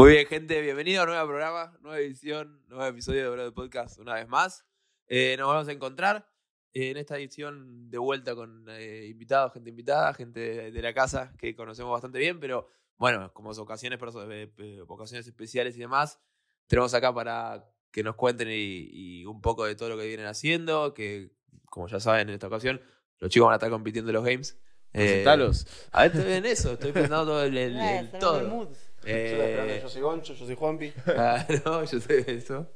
Muy bien, gente, bienvenido a un nuevo programa, nueva edición, nuevo episodio de Brother Podcast una vez más. Eh, nos vamos a encontrar en esta edición de vuelta con eh, invitados, gente invitada, gente de, de la casa que conocemos bastante bien, pero bueno, como son ocasiones, eh, eh, ocasiones especiales y demás, tenemos acá para que nos cuenten y, y un poco de todo lo que vienen haciendo, que como ya saben en esta ocasión, los chicos van a estar compitiendo en los games. Eh, a ver, estoy en eso, estoy pensando todo el, el- Eh, el todo. Eh, yo soy Goncho, yo soy Juanpi. Claro, yo sé eso.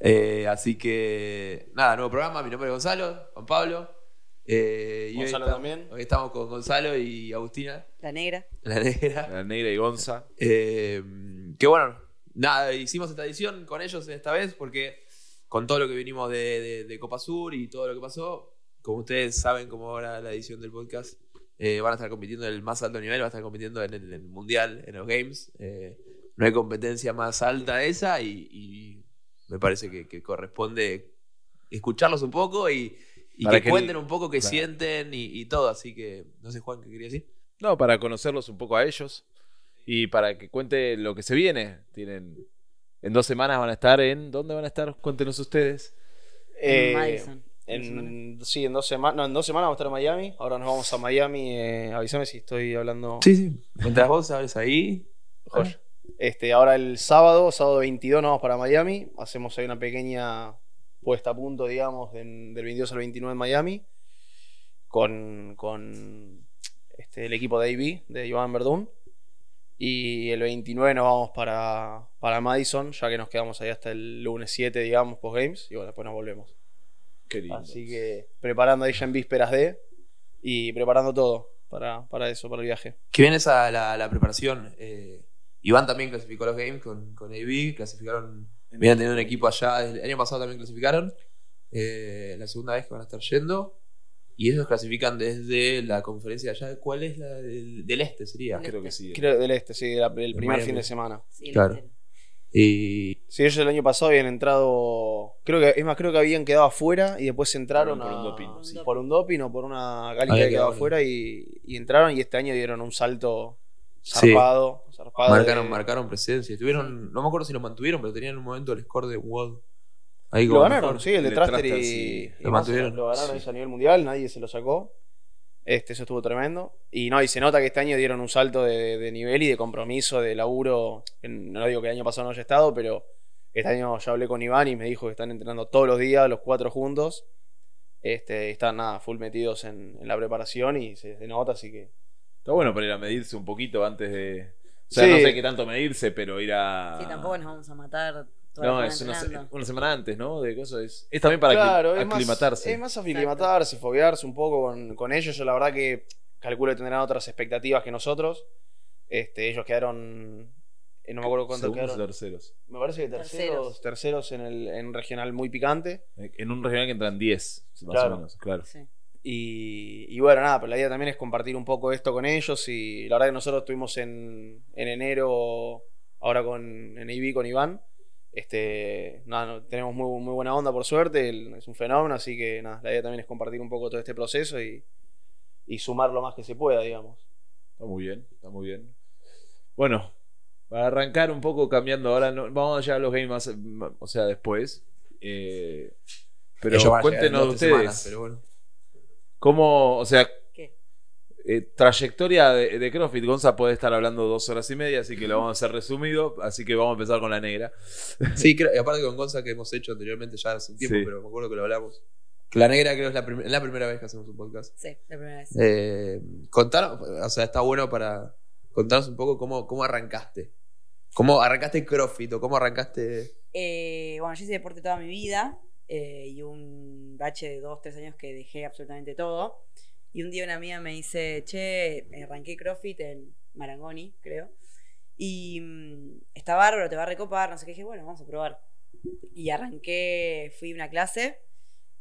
Eh, así que, nada, nuevo programa. Mi nombre es Gonzalo, Juan Pablo. Eh, y hoy Gonzalo estamos- también. Hoy estamos con Gonzalo y Agustina, La negra. la negra. La negra y Gonza. Eh, que bueno, nada, hicimos esta edición con ellos esta vez porque con todo lo que vinimos de, de- de Copa Sur y todo lo que pasó, como ustedes saben, como ahora la edición del podcast, eh, van a estar compitiendo en el más alto nivel, van a estar compitiendo en el, en el mundial, en los games. Eh, no hay competencia más alta esa y, y me parece que, que corresponde escucharlos un poco y, que, el- cuenten un poco qué claro. sienten y, y todo. Así que, no sé, Juan, ¿qué quería decir? No, para conocerlos un poco a ellos y para que cuente lo que se viene. Tienen en dos semanas van a estar en ¿dónde van a estar? Cuéntenos ustedes. Eh, Madison. En, sí, en dos semanas. No, en dos semanas vamos a estar en Miami. Ahora nos vamos a Miami. Eh, avísame si estoy hablando. Sí, sí. Mientras vos sabes ahí. Joya. Este, ahora el sábado, sábado 22, nos vamos para Miami. Hacemos ahí una pequeña puesta a punto, digamos, en- del 22 al 29 en Miami. Con, con este, el equipo de AB, de Iván Verdún. Y el 29 nos vamos para, para Madison, ya que nos quedamos ahí hasta el lunes 7, digamos, post games. Y bueno, después nos volvemos. Qué lindo. Así que preparando ahí ya en vísperas de. Y preparando todo para, para eso, para el viaje. Que viene esa la, la preparación. eh, Iván también clasificó los games con, con AB. Clasificaron. Vienen teniendo un equipo allá. El año pasado también clasificaron. eh, la segunda vez que van a estar yendo. Y ellos clasifican desde la conferencia de allá. ¿Cuál es la del, del este? Sería. Creo que sí. Creo del este, sí, De primer Miami. fin de semana. Sí, Claro. literal. Y. Sí, ellos el año pasado habían entrado. Creo que, es más, creo que habían quedado afuera y después entraron Por un a- doping, sí. por un doping o por una Había que quedaba quedado afuera y, y entraron y este año dieron un salto Sí. zarpado. Marcaron, de- marcaron presencia. Estuvieron. No me acuerdo si lo mantuvieron, pero tenían en un momento el score de World. Ahí Lo ganaron, mejor. sí, el de Traster Traster, y, sí. y Lo mantuvieron. Lo ganaron a nivel mundial, nadie se lo sacó. Este, eso estuvo tremendo. Y no, y se nota que este año dieron un salto de, de nivel y de compromiso, de laburo. No digo que el año pasado no haya estado, pero este año ya hablé con Iván y me dijo que están entrenando todos los días, los cuatro juntos. Este, están nada, full metidos en, en la preparación y se, se nota, así que. Está bueno para ir a medirse un poquito antes de. O sea, Sí. no sé qué tanto medirse, pero ir a. Sí, tampoco nos vamos a matar No, es una, una semana antes, ¿no? De cosas. Es, es también para claro, acli- es más, aclimatarse. es más aclimatarse, foguearse un poco con, con ellos. Yo la verdad que calculo que tendrán otras expectativas que nosotros. Este, ellos quedaron. eh, No me acuerdo cuántos Segundos o quedaron. terceros. Me parece que terceros, terceros en el en un regional muy picante. En un regional que entran 10, más Claro. o menos. Claro. Sí. Y, y bueno, nada, pero la idea también es compartir un poco esto con ellos. Y la verdad que nosotros estuvimos en, en enero, ahora con en AB con Iván. Este, nada, no- tenemos muy, muy buena onda por suerte, él es un fenómeno, así que nada, la idea también es compartir un poco todo este proceso y, y sumar lo más que se pueda, digamos. Está muy bien, está muy bien. Bueno, para arrancar un poco cambiando ahora, no- vamos allá a los games más, o sea, después. Eh, pero cuéntenos ustedes, semanas, pero bueno. cómo, o sea. Eh, trayectoria de, de CrossFit. Gonza puede estar hablando dos horas y media, así que lo vamos a hacer resumido, así que vamos a empezar con la negra. Sí, creo, y aparte con Gonza que hemos hecho anteriormente ya hace un tiempo, Sí. pero me acuerdo que lo hablamos. La negra creo que es la, prim- la primera vez que hacemos un podcast. Sí, la primera vez. Eh, contanos, o sea, está bueno para contarnos un poco cómo, cómo arrancaste. ¿Cómo arrancaste CrossFit o cómo arrancaste? Eh, bueno, yo hice deporte toda mi vida eh, y un bache de dos, tres años que dejé absolutamente todo. Y un día una amiga me dice, che, arranqué CrossFit en Marangoni, creo. Y mm, está bárbaro, te va a recopar, no sé qué. Dije, bueno, vamos a probar. Y arranqué, fui a una clase,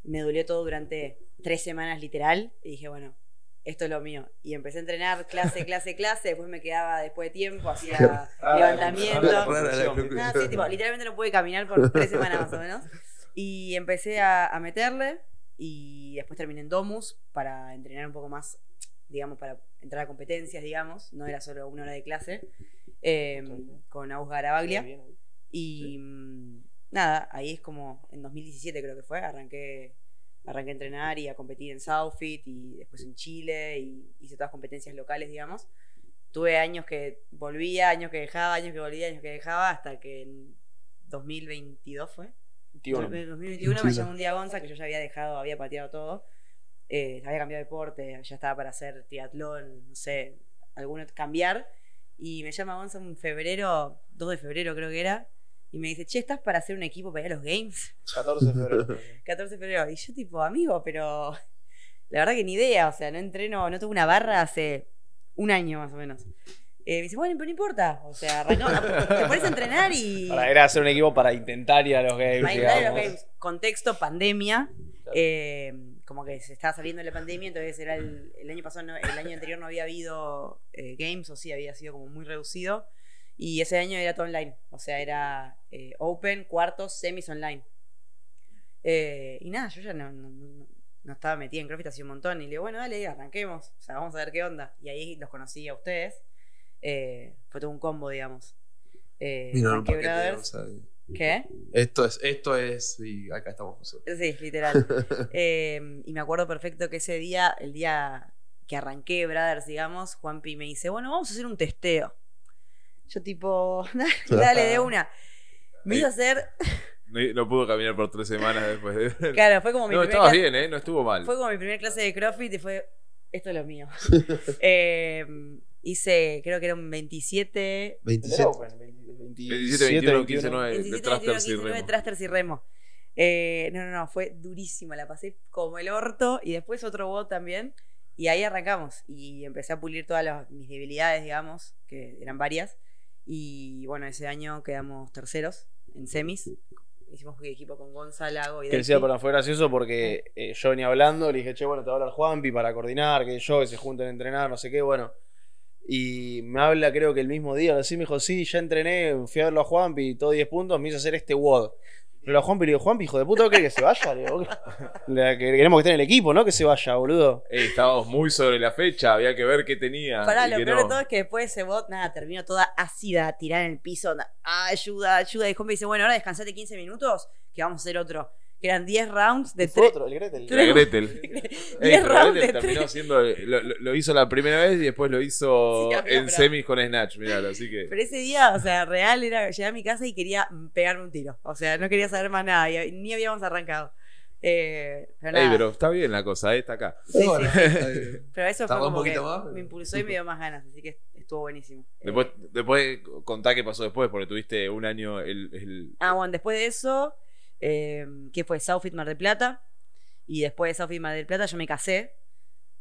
me dolió todo durante tres semanas literal. Y dije, bueno, esto es lo mío. Y empecé a entrenar clase, clase, clase. Después me quedaba después de tiempo, hacía levantamiento. Sí, tipo, literalmente no pude caminar por tres semanas más o menos. Y empecé a, a meterle y después terminé en Domus para entrenar un poco más, digamos, para entrar a competencias, digamos. No era solo una hora de clase. eh, con Agus Garabaglia. Y mm, nada, ahí es como en 2017 creo que fue, arranqué, arranqué a entrenar y a competir en Southfit y después en Chile y hice todas competencias locales, digamos. Tuve años que volvía, años que dejaba, años que volvía, años que dejaba, hasta que en 2022 fue. 21. En 2021 me llamó un día Gonza que yo ya había dejado, había pateado todo. eh, había cambiado de deporte, ya estaba para hacer triatlón, no sé, alguno cambiar. Y me llama Gonza en febrero, 2 de febrero creo que era, y me dice, che, ¿estás para hacer un equipo para ir a los Games? 14 de febrero. 14 de febrero. Y yo tipo, amigo, pero la verdad que ni idea, o sea, no entreno, no tuve una barra hace un año más o menos. Eh, me dice, bueno, pero no importa, o sea, arrancamos, te pones a entrenar y... Para, era hacer un equipo para intentar ir a los games. Para entrar a los games. Contexto, pandemia. Eh, como que se estaba saliendo de la pandemia, entonces era el, el año pasado, no- el año anterior no había habido eh, games, o sí, había sido como muy reducido. Y ese año era todo online, o sea, era eh, open, cuartos, semis online. Y nada, yo ya no, no- no- no estaba metida en CrossFit hacía un montón. Y le digo, bueno, dale, arranquemos. O sea, vamos a ver qué onda. Y ahí los conocí a ustedes. Eh, fue todo un combo, digamos. Eh, Mira, un Arranqué paquete, Brothers. o sea, ¿Qué? esto es, esto es, y acá estamos nosotros. Sí, literal. Eh, y me acuerdo perfecto que ese día, el día que arranqué Brothers, digamos, Juanpi me dice, bueno, vamos a hacer un testeo. Yo tipo, dale, de una. Me hizo hacer, No, no pudo caminar por tres semanas después de. claro, fue como mi No, estabas clase- bien, ¿eh? No estuvo mal. Fue como mi primera clase de CrossFit y fue, esto es lo mío. Eh, hice, creo que era un 27, 27. 27, 21, 15, 9 de 27, Thrusters 21, y 19 Remo. thrusters y remo. Eh, no, no, no, fue durísimo, la pasé como el orto y después otro bot también. Y ahí arrancamos y empecé a pulir todas las- mis debilidades, digamos, que eran varias. Y bueno, ese año quedamos terceros en semis. Hicimos equipo con Gonzalo y Que decía, pero fue gracioso porque eh, yo venía hablando, le dije, che, bueno, te va a hablar Juanpi para coordinar, que yo, que se junten a entrenar, no sé qué, bueno. Y me habla, creo que el mismo día, ahora sí me dijo, sí, ya entrené, fui a verlo a Juanpi, todo 10 puntos, me hizo hacer este WOD. Pero a Juanpi le digo, Juanpi, hijo de puta, ¿vos querés que se vaya? Le digo, "Le- que queremos que esté en el equipo, ¿no? Que se vaya, boludo. Ey, estábamos muy sobre la fecha, había que ver qué tenía. Pará, lo peor no. de todo es que después de ese bot, nada, terminó toda ácida, tirada en el piso. na- ah, ayuda, ayuda. Y Juan me dice, bueno, ahora descansate 15 minutos, que vamos a hacer otro. Que eran 10 rounds de 3. otro, el Gretel. La Gretel. 10 Ey, pero rounds Gretel de terminó 3. siendo. Lo, lo- lo hizo la primera vez y después lo hizo Sí, amigo, en pero- semis con Snatch, miralo, así que. Pero ese día, o sea, real era llegar a mi casa y quería pegarme un tiro. O sea, no quería saber más nada. y ni habíamos arrancado. Eh, pero Ey, nada. pero está bien la cosa, eh, está acá. Sí, sí. Eh, Pero eso fue Tardó un como que poquito más, pero- me impulsó y me dio más ganas. Así que estuvo buenísimo. Eh, Después, después contá qué pasó después, porque tuviste un año el. el- Ah, bueno, después de eso, eh, ¿qué fue? Southfit Mar del Plata. Y después de Southfit Mar del Plata yo me casé.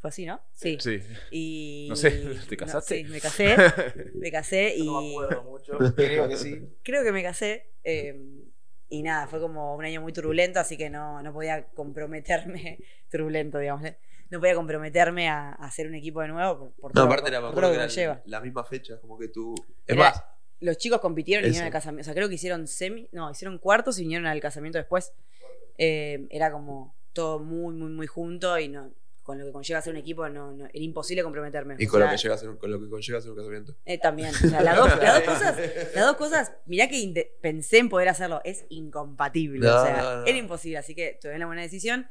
Fue así, ¿no? Sí. Sí. Y... No sé, ¿te no, casaste? sí, me casé. Me casé y... No me acuerdo mucho, creo que sí. Creo que me casé. eh, y nada, fue como un año muy turbulento, así que no, no podía comprometerme. turbulento, digamos. ¿eh? No podía comprometerme a, a hacer un equipo de nuevo por, por No, todo, aparte era, por todo que lo que lleva. la misma fecha, como que tú. Es Era- más, Los chicos compitieron y Eso. vinieron al casamiento. O sea, creo que hicieron semi. No, hicieron cuartos y vinieron al casamiento después. Eh, era como todo muy, muy, muy junto y no. Con lo que conlleva ser un equipo, no, no- era imposible comprometerme. y O con lo, que llega a ser, con lo que conlleva ser un casamiento. eh, también. O sea, las, dos, las dos cosas, las dos cosas, mirá que pensé en poder hacerlo. Es incompatible. No, o sea, no, no. era imposible. Así que tuve una buena decisión.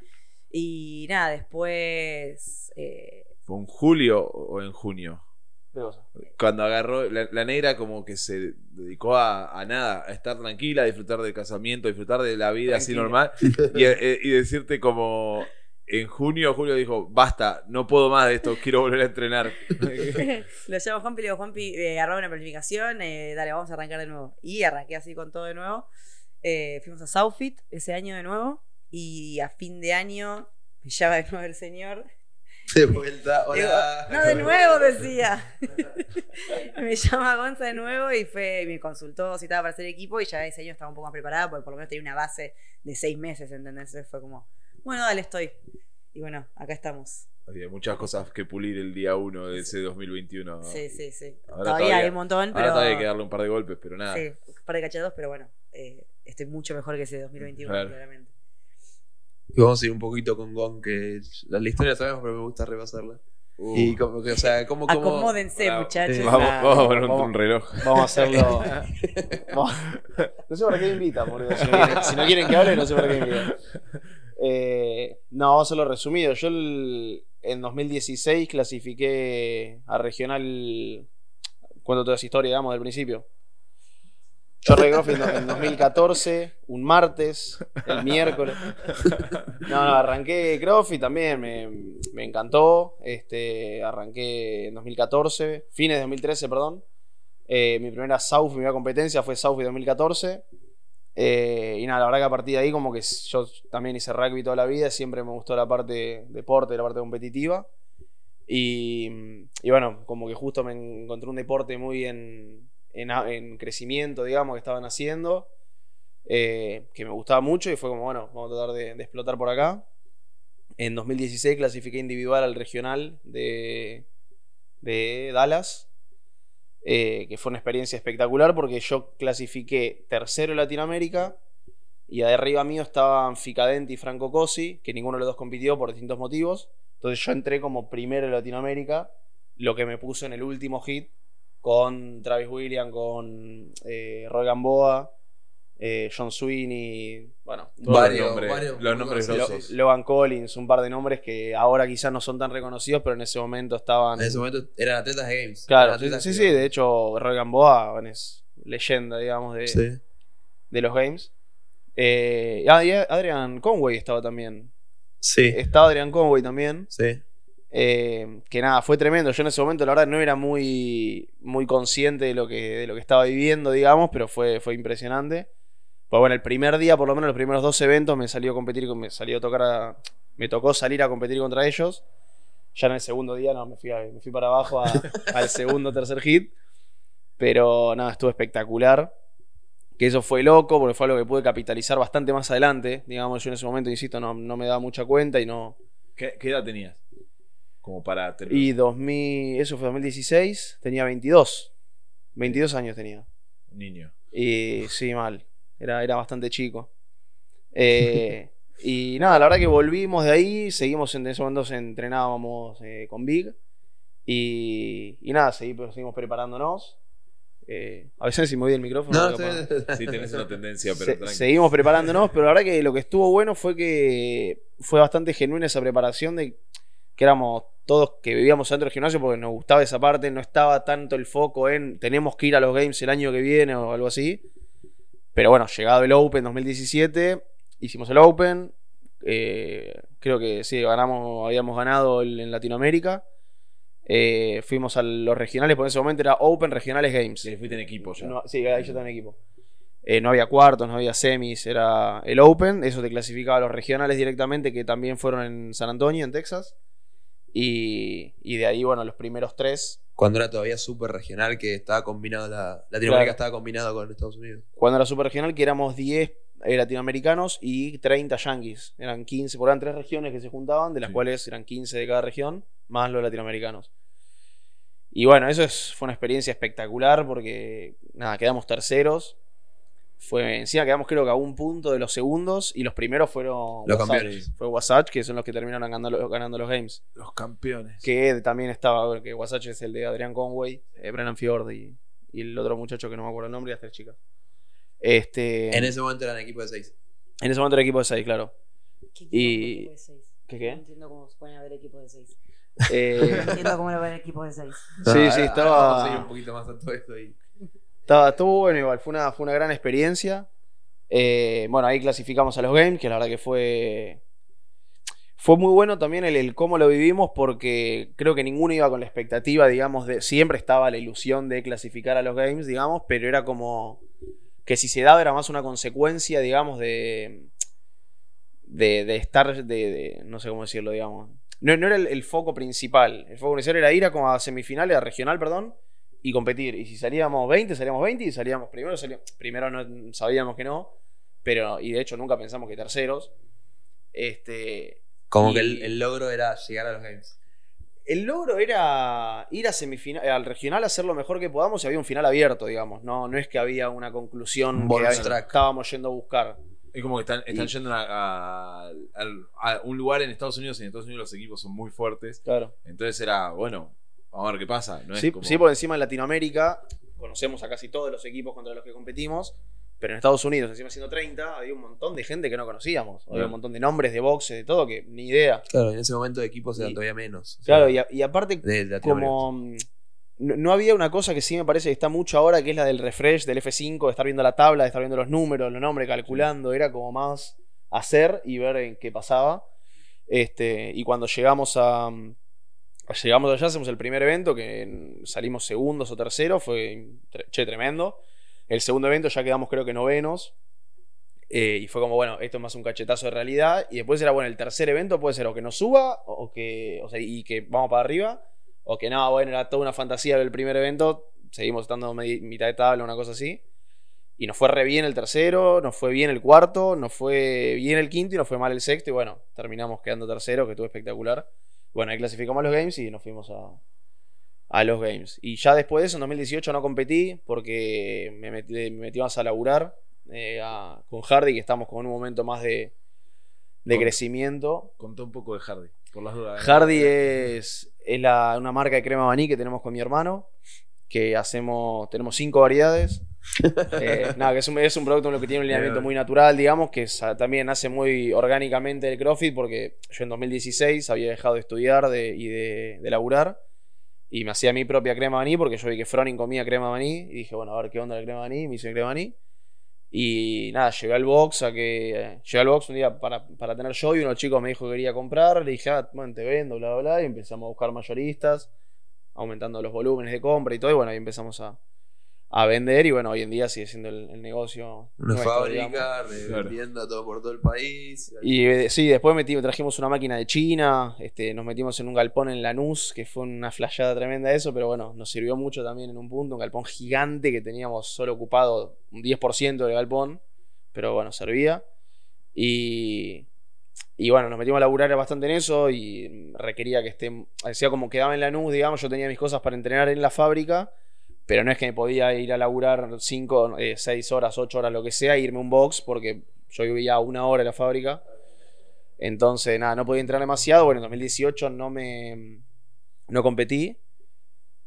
Y nada, después. eh, ¿Fue en julio o en junio? Cuando agarró, la, la negra como que se dedicó a, a nada, a estar tranquila, a disfrutar del casamiento, a disfrutar de la vida así normal. Y, eh, y decirte como en junio, julio dijo, basta, no puedo más de esto, quiero volver a entrenar. lo llamo a Juanpi le digo, Juanpi, eh, arroba una planificación, eh, dale, vamos a arrancar de nuevo. Y arranqué así con todo de nuevo. Eh, fuimos a Southfit ese año de nuevo. Y a fin de año me llama de nuevo el señor. De vuelta, Digo, hola. no, de nuevo decía. me llama Gonza de nuevo y fue, me consultó si estaba para hacer equipo y ya ese año estaba un poco más preparada porque por lo menos tenía una base de seis meses, ¿entendés? Entonces fue como, bueno, dale, estoy. Y bueno, acá estamos. Había muchas cosas que pulir el día uno de ese 2021. Sí, sí, sí. Ahora todavía, todavía- hay un montón, pero... Ahora todavía hay que darle un par de golpes, pero nada. Sí, un par de cachados, pero bueno, eh, estoy mucho mejor que ese 2021, Claro. claramente. Y vamos a ir un poquito con Gon, que la, la historia la sabemos, pero me gusta repasarla. Uh. Y como que, o sea, ¿cómo, cómo Acomódense, muchachos. Vamos, Nah, vamos a poner un, vamos. un reloj. Vamos a hacerlo. Vamos- No sé para qué me invitan, boludo. Si no, quieren, si no quieren que hable, no sé para qué me invitan. Eh, no, vamos a hacerlo resumido. Yo el- en 2016 clasifiqué a regional. Cuento toda esa historia, digamos, del principio. Yo arreglé en 2014, un martes, el miércoles. No, no, arranqué CrossFit también, me, me encantó. Este, arranqué en 2014, fines de 2013, perdón. Eh, mi primera South, mi primera competencia fue South 2014. Eh, y nada, la verdad que a partir de ahí, como que yo también hice rugby toda la vida, siempre me gustó la parte deporte, la parte competitiva. Y, y bueno, como que justo me encontré un deporte muy en, en, crecimiento, digamos, que estaban haciendo, eh, que me gustaba mucho y fue como, bueno, vamos a tratar de, de explotar por acá. En 2016 clasifiqué individual al regional de, de Dallas, eh, que fue una experiencia espectacular porque yo clasifiqué tercero en Latinoamérica y de arriba mío estaban Ficadenti y Franco Cosi, que ninguno de los dos compitió por distintos motivos. Entonces yo entré como primero en Latinoamérica, lo que me puso en el último hit con Travis William, con eh, Roy Gamboa, eh, John Sweeney, bueno, Varios- los nombres, varios los nombres grosos. Lo- Logan Collins, un par de nombres que ahora quizás no son tan reconocidos, pero en ese momento estaban. En ese momento eran atletas de Games. Claro, sí, atletas sí, de hecho, Roy Gamboa bueno, es leyenda, digamos, de, Sí. de los games. Eh, y Adrian Conway estaba también. Sí. Estaba Adrian Conway también. Sí. Eh, que nada, fue tremendo. Yo en ese momento, la verdad, no era muy, muy consciente de lo, que, de lo que estaba viviendo, digamos, pero fue, fue impresionante. Pues bueno, el primer día, por lo menos los primeros dos eventos, me salió a competir, me salió a tocar a- me tocó salir a competir contra ellos. Ya en el segundo día, no, me fui, a- me fui para abajo a- al segundo tercer hit. Pero nada, estuvo espectacular. Que eso fue loco, porque fue algo que pude capitalizar bastante más adelante. Digamos, yo en ese momento, insisto, no, no me daba mucha cuenta y no, ¿Qué, qué edad tenías? Como para tener- y 2000, eso fue 2016, tenía 22. 22 años tenía. niño. Y sí, mal. Era, era bastante chico. Eh, y nada, la verdad que volvimos de ahí, seguimos en ese momento entrenábamos eh, con Big. Y, y nada, segui- pues, seguimos preparándonos. Eh, a veces si me voy el micrófono. No, estoy- Sí, tenés una tendencia, pero Se- seguimos preparándonos, pero la verdad que lo que estuvo bueno fue que fue bastante genuina esa preparación de que éramos todos que vivíamos dentro del gimnasio porque nos gustaba esa parte, no estaba tanto el foco en tenemos que ir a los games el año que viene o algo así. Pero bueno, llegado el Open 2017, hicimos el Open, eh, creo que sí, ganamos, habíamos ganado el- en Latinoamérica. Eh, fuimos a los regionales, en ese momento era Open Regionales Games. Sí, fuiste en equipo ya. No, sí, ahí yo estaba en equipo. Eh, no había cuartos, no había semis, era el Open. Eso te clasificaba a los regionales directamente, que también fueron en San Antonio, en Texas. Y, y de ahí, bueno, los primeros tres. Cuando era todavía súper regional, que estaba combinado, la Latinoamérica Claro. estaba combinado con Estados Unidos. Cuando era super regional, que éramos 10 eh, latinoamericanos y 30 yankees. Eran 15, por eran tres regiones que se juntaban, de las Sí. cuales eran 15 de cada región, más los latinoamericanos. Y bueno, eso es, fue una experiencia espectacular porque, nada, quedamos terceros. Fue, encima quedamos creo que a un punto de los segundos y los primeros fueron Los Wasatch. campeones. Fue Wasatch, que son los que terminaron ganando, ganando los games. Los campeones. Que también estaba, que Wasatch es el de Adrián Conway, eh, Brennan Fjord y, y el otro muchacho que no me acuerdo el nombre y las tres chicas. Este, En ese momento eran equipo de seis. en ese momento era equipo de 6, claro. ¿Qué Y- equipo de seis? ¿Qué No qué? entiendo cómo se pueden haber equipos de 6. Eh, No entiendo cómo lo ven equipos de 6. Sí, sí, Ahora- ahora estaba- vamos a ir un poquito más a todo esto y- estaba, estuvo bueno igual, fue una, fue una gran experiencia. Eh, bueno, ahí clasificamos a los games, que la verdad que fue. Fue muy bueno también el, el cómo lo vivimos, porque creo que ninguno iba con la expectativa, digamos, de. Siempre estaba la ilusión de clasificar a los games, digamos, pero era como. Que si se daba era más una consecuencia, digamos, de. De, estar. De, de- no sé cómo decirlo, digamos. No, no era el, el foco principal. El foco principal era ir a como a semifinales, a regional, perdón, y competir. Y si salíamos 20, salíamos 20 y salíamos primero. salíamos- primero no sabíamos que no, pero y de hecho nunca pensamos que terceros. Este, Como Y- que el, el logro era llegar a los games. el logro era ir a semifinal, al regional, hacer lo mejor que podamos y había un final abierto, digamos. No, no es que había una conclusión Un que track. estábamos yendo a buscar. Es como que están, están Y- yendo a, a un lugar en Estados Unidos y en Estados Unidos los equipos son muy fuertes. Claro. Entonces era, bueno, vamos a ver qué pasa. No es sí, como- sí, por encima en Latinoamérica conocemos a casi todos los equipos contra los que competimos, pero en Estados Unidos, encima siendo 30, había un montón de gente que no conocíamos. Había Claro. un montón de nombres de boxe, de todo, que ni idea. Claro, en ese momento de equipos eran Y- todavía menos. o Claro, sea, y, a- y aparte, como mm, no, no había una cosa que sí me parece que está mucho ahora, que es la del refresh del F5, de estar viendo la tabla, de estar viendo los números, los nombres, calculando, era como más hacer y ver en qué pasaba. Este, y cuando llegamos a mm, llegamos allá, hacemos el primer evento, que salimos segundos o terceros, fue che, tremendo. El segundo evento ya quedamos creo que novenos. eh, y fue como, bueno, esto es más un cachetazo de realidad. Y después era, bueno, el tercer evento puede ser o que nos suba, o que, o sea, y que vamos para arriba, o que no, bueno, era toda una fantasía del primer evento, seguimos estando mitad de tabla, una cosa así. Y nos fue re bien el tercero, nos fue bien el cuarto, nos fue bien el quinto y nos fue mal el sexto. Y bueno, terminamos quedando tercero, que estuvo espectacular. Bueno, ahí clasificamos a los games y nos fuimos a, a los games. Y ya después de eso, en 2018 no competí porque me metí, me metí más a laburar eh, a- con Hardy, que estamos con un momento más de, de Con- crecimiento. Contá un poco de Hardy, por las dudas. ¿eh? Hardy es, es la- una marca de crema maní que tenemos con mi hermano. Que hacemos, tenemos cinco variedades. Eh, nada, que es un, es un producto en lo que tiene un lineamiento muy natural, digamos, que sa- también nace muy orgánicamente del CrossFit, porque yo en 2016 había dejado de estudiar de- y de, de laburar. Y me hacía mi propia crema maní, porque yo vi que Froning comía crema maní. Y dije, bueno, a ver qué onda la crema maní. Me hice crema maní. Y nada, llegué al box a que. eh, llegué al box un día para, para tener yo y unos chicos me dijo que quería comprar. Le dije, ah, bueno, te vendo, bla, bla, bla. Y empezamos a buscar mayoristas, aumentando los volúmenes de compra y todo. Y bueno, ahí empezamos a, a vender. Y bueno, hoy en día sigue siendo el, el negocio. Una nuestro, fábrica, revendiendo todo por todo el país. Y eh, sí, después metimos, trajimos una máquina de China, este, nos metimos en un galpón en Lanús, que fue una flashada tremenda eso, pero bueno, nos sirvió mucho también en un punto, un galpón gigante que teníamos solo ocupado un 10% del galpón, pero bueno, servía. Y, y bueno, nos metimos a laburar bastante en eso y requería que esté, decía como quedaba en Lanús, digamos, yo tenía mis cosas para entrenar en la fábrica, pero no es que me podía ir a laburar 5, 6 horas, 8 horas, lo que sea, e irme a un box, porque yo vivía una hora en la fábrica. Entonces, nada, no podía entrar demasiado. Bueno, en 2018 no me. No competí.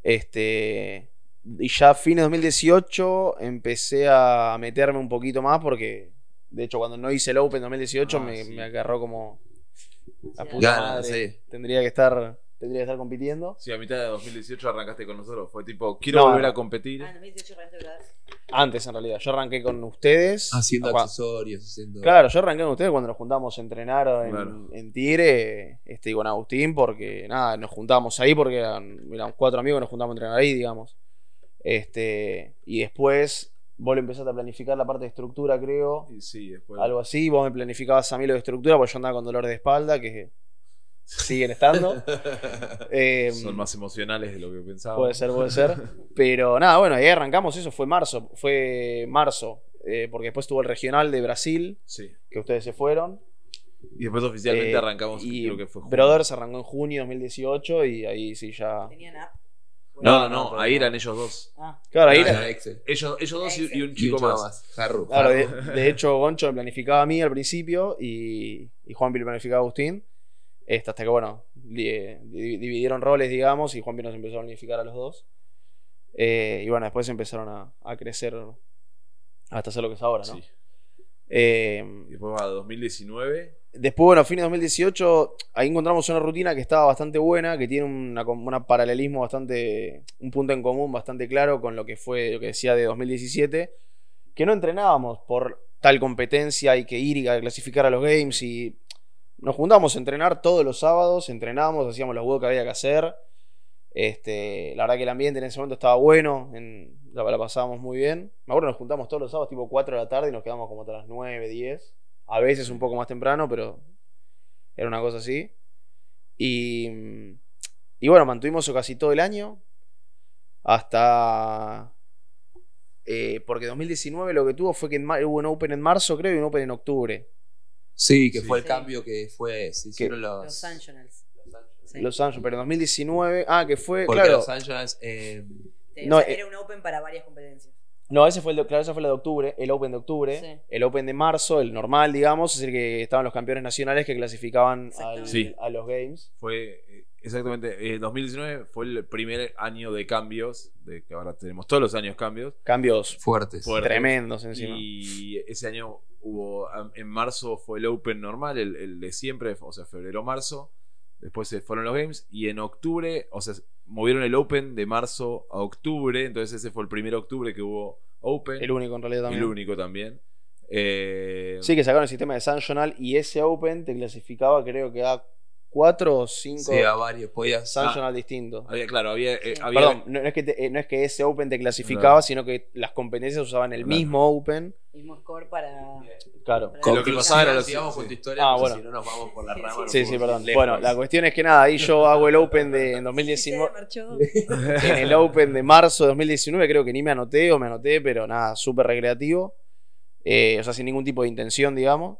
Este. Y ya a fines de 2018 empecé a meterme un poquito más porque. De hecho, cuando no hice el Open 2018 Ah, me, sí. me agarró como. La Sí, puta madre. sí. Tendría que estar. Tendría que estar compitiendo. Sí, a mitad de 2018 arrancaste con nosotros. Fue tipo, quiero No, volver a competir. Ah, en 2018 arrancaste. Antes, en realidad. Yo arranqué con ustedes. Haciendo Cua- accesorios, haciendo. Claro, yo arranqué con ustedes cuando nos juntamos a entrenar en, Claro. en Tigre este, y con Agustín, porque nada, nos juntábamos ahí porque eran, eran cuatro amigos, nos juntamos a entrenar ahí, digamos. Este, y después vos le empezaste a planificar la parte de estructura, creo, Y sí, después. algo así. Vos me planificabas a mí lo de estructura porque yo andaba con dolor de espalda, que siguen estando. Eh, Son más emocionales de lo que pensaba. Puede ser, puede ser. Pero nada, bueno, ahí arrancamos, eso fue marzo, fue marzo, eh, porque después tuvo el regional de Brasil, Sí. que ustedes se fueron. Y después oficialmente Eh, arrancamos, y creo que fue junio. Brothers arrancó en junio 2018 y ahí sí ya. ¿Tenían app? No, no, No, ahí eran ellos dos. Ah, Claro, ahí. Ah, era-. Ellos, ellos dos y, y un chico más. Jarru. claro, de, hecho, Goncho me planificaba a mí al principio y, y Juanpi le planificaba a Agustín. Este, hasta que, bueno, li- eh, di- dividieron roles, digamos, y Juanpi nos empezó a planificar a los dos. Eh, y bueno, después empezaron a, a crecer hasta ser lo que es ahora, ¿no? Sí. Eh, Y después va 2019. Después, bueno, a fines de 2018, ahí encontramos una rutina que estaba bastante buena, que tiene una paralelismo bastante, un punto en común bastante claro con lo que fue, lo que decía de 2017, que no entrenábamos por tal competencia, hay que ir y a clasificar a los games y nos juntamos a entrenar todos los sábados, entrenábamos, hacíamos los juegos que había que hacer. Este, la verdad que el ambiente en ese momento estaba bueno, en- la, la pasábamos muy bien. Me acuerdo nos juntamos todos los sábados tipo 4 de la tarde y nos quedamos como hasta las 9, 10. A veces un poco más temprano, pero era una cosa así. Y, y bueno, mantuvimos eso casi todo el año. Hasta... eh, porque 2019 lo que tuvo fue que en mar- hubo un Open en marzo, creo, y un Open en octubre. Sí, que Sí. fue el Sí. cambio que fue. Se hicieron los. Los Anjonals. Sí. Los Angeles, pero en 2019... Ah, que fue... Porque claro, Los Angeles. eh, No, o sea, eh, era un open para varias competencias. No, ese fue el de, claro, esa fue la de octubre, el Open de octubre. Sí. El Open de marzo, el normal, digamos, es decir, que estaban los campeones nacionales que clasificaban al- Exactamente. Sí. a los Games. Fue eh, exactamente, eh, 2019 fue el primer año de cambios, de que ahora tenemos todos los años cambios. Cambios Fuertes. Fuertes. tremendos encima. Y ese año hubo, en marzo fue el Open normal, el, el de siempre, o sea, febrero-marzo. Después se fueron los Games. Y en octubre, o sea, movieron el Open de marzo a octubre. Entonces ese fue el primer octubre que hubo Open. El único en realidad también. El único también. Eh, Sí, que sacaron el sistema de Sanjonal y ese Open te clasificaba creo que a cuatro o cinco Sí, a varios. Podías. Sanjonal distintos. había, claro, había, eh, había- Perdón, no, no es que te- eh, no es que ese Open te clasificaba, No. sino que las competencias usaban el Claro. mismo Open. Mismo score para. Claro. Con lo que pasaba era los- sigamos con tu historia, Ah, bueno. si no nos vamos por la Sí, rama. sí. Sí, perdón. lejos. Bueno, la cuestión es que nada, ahí yo hago el Open de en 2019. Sí, se marchó. en el Open de marzo de 2019 creo que ni me anoté o me anoté, pero nada, súper recreativo. Eh, o sea, sin ningún tipo de intención, digamos.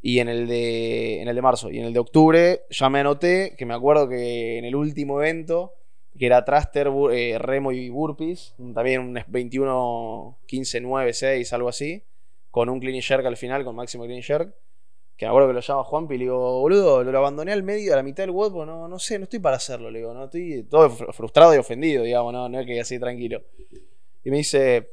Y en el, de, en el de marzo y en el de octubre ya me anoté, que me acuerdo que en el último evento, que era Traster, eh, Remo y Burpees, también un 21, 15, 9, 6, algo así, con un clean jerk al final, con máximo clean jerk. Que me acuerdo que lo llama Juanpi y le digo, boludo, lo abandoné al medio, a la mitad del WOD, pues no, no sé, no estoy para hacerlo, le digo, no estoy todo fr- frustrado y ofendido, digamos, no, no es que así tranquilo. Y me dice,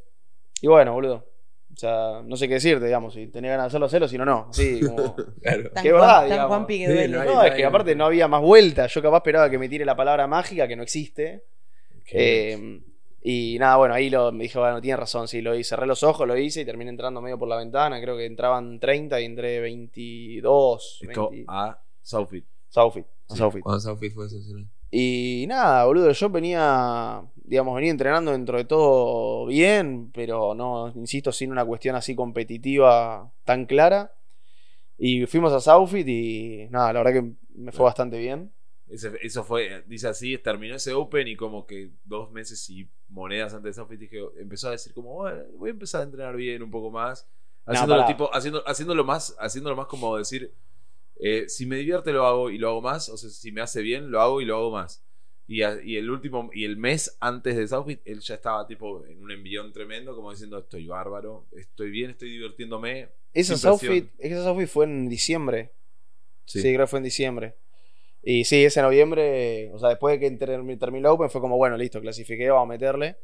y bueno, boludo, o sea, no sé qué decirte, digamos, si tenés ganas de hacerlo, hacerlo, si no, no, así como... Claro. Tan Qué Juan- verdad, tan digamos. Juanpi que Sí, duele. no hay- No, es que aparte no había más vuelta, yo capaz esperaba que me tire la palabra mágica que no existe. Eh, y nada, bueno, ahí lo, me dijo, bueno, tiene razón, sí, lo hice, cerré los ojos, lo hice y terminé entrando medio por la ventana, creo que entraban 30 y entré 22. Esto 20 a Southfit. Southfit, a Sí. Southfit. Cuando Southfield fue. Y nada, boludo, yo venía, digamos, venía entrenando dentro de todo bien, pero no, insisto, sin una cuestión así competitiva tan clara. Y fuimos a Southfit y nada, la verdad que me fue bastante bien. Ese- eso fue, dice así, terminó ese Open y como que dos meses y monedas antes de Southfit dije, empezó a decir como, bueno, voy a empezar a entrenar bien un poco más. Haciéndolo, pará. tipo, haciendo, haciéndolo más, haciéndolo más como decir, eh, si me divierte lo hago y lo hago más, o sea, si me hace bien lo hago y lo hago más. Y, a- y el último, y el mes antes de Southfit, él ya estaba tipo en un envión tremendo, como diciendo, estoy bárbaro, estoy bien, estoy divirtiéndome. Sin Southfit, Southfit fue en diciembre. Sí. Sí. creo que fue en diciembre. Y sí, ese noviembre, o sea, después de que ter- terminó el Open, fue como, bueno, listo, clasifiqué, vamos a meterle.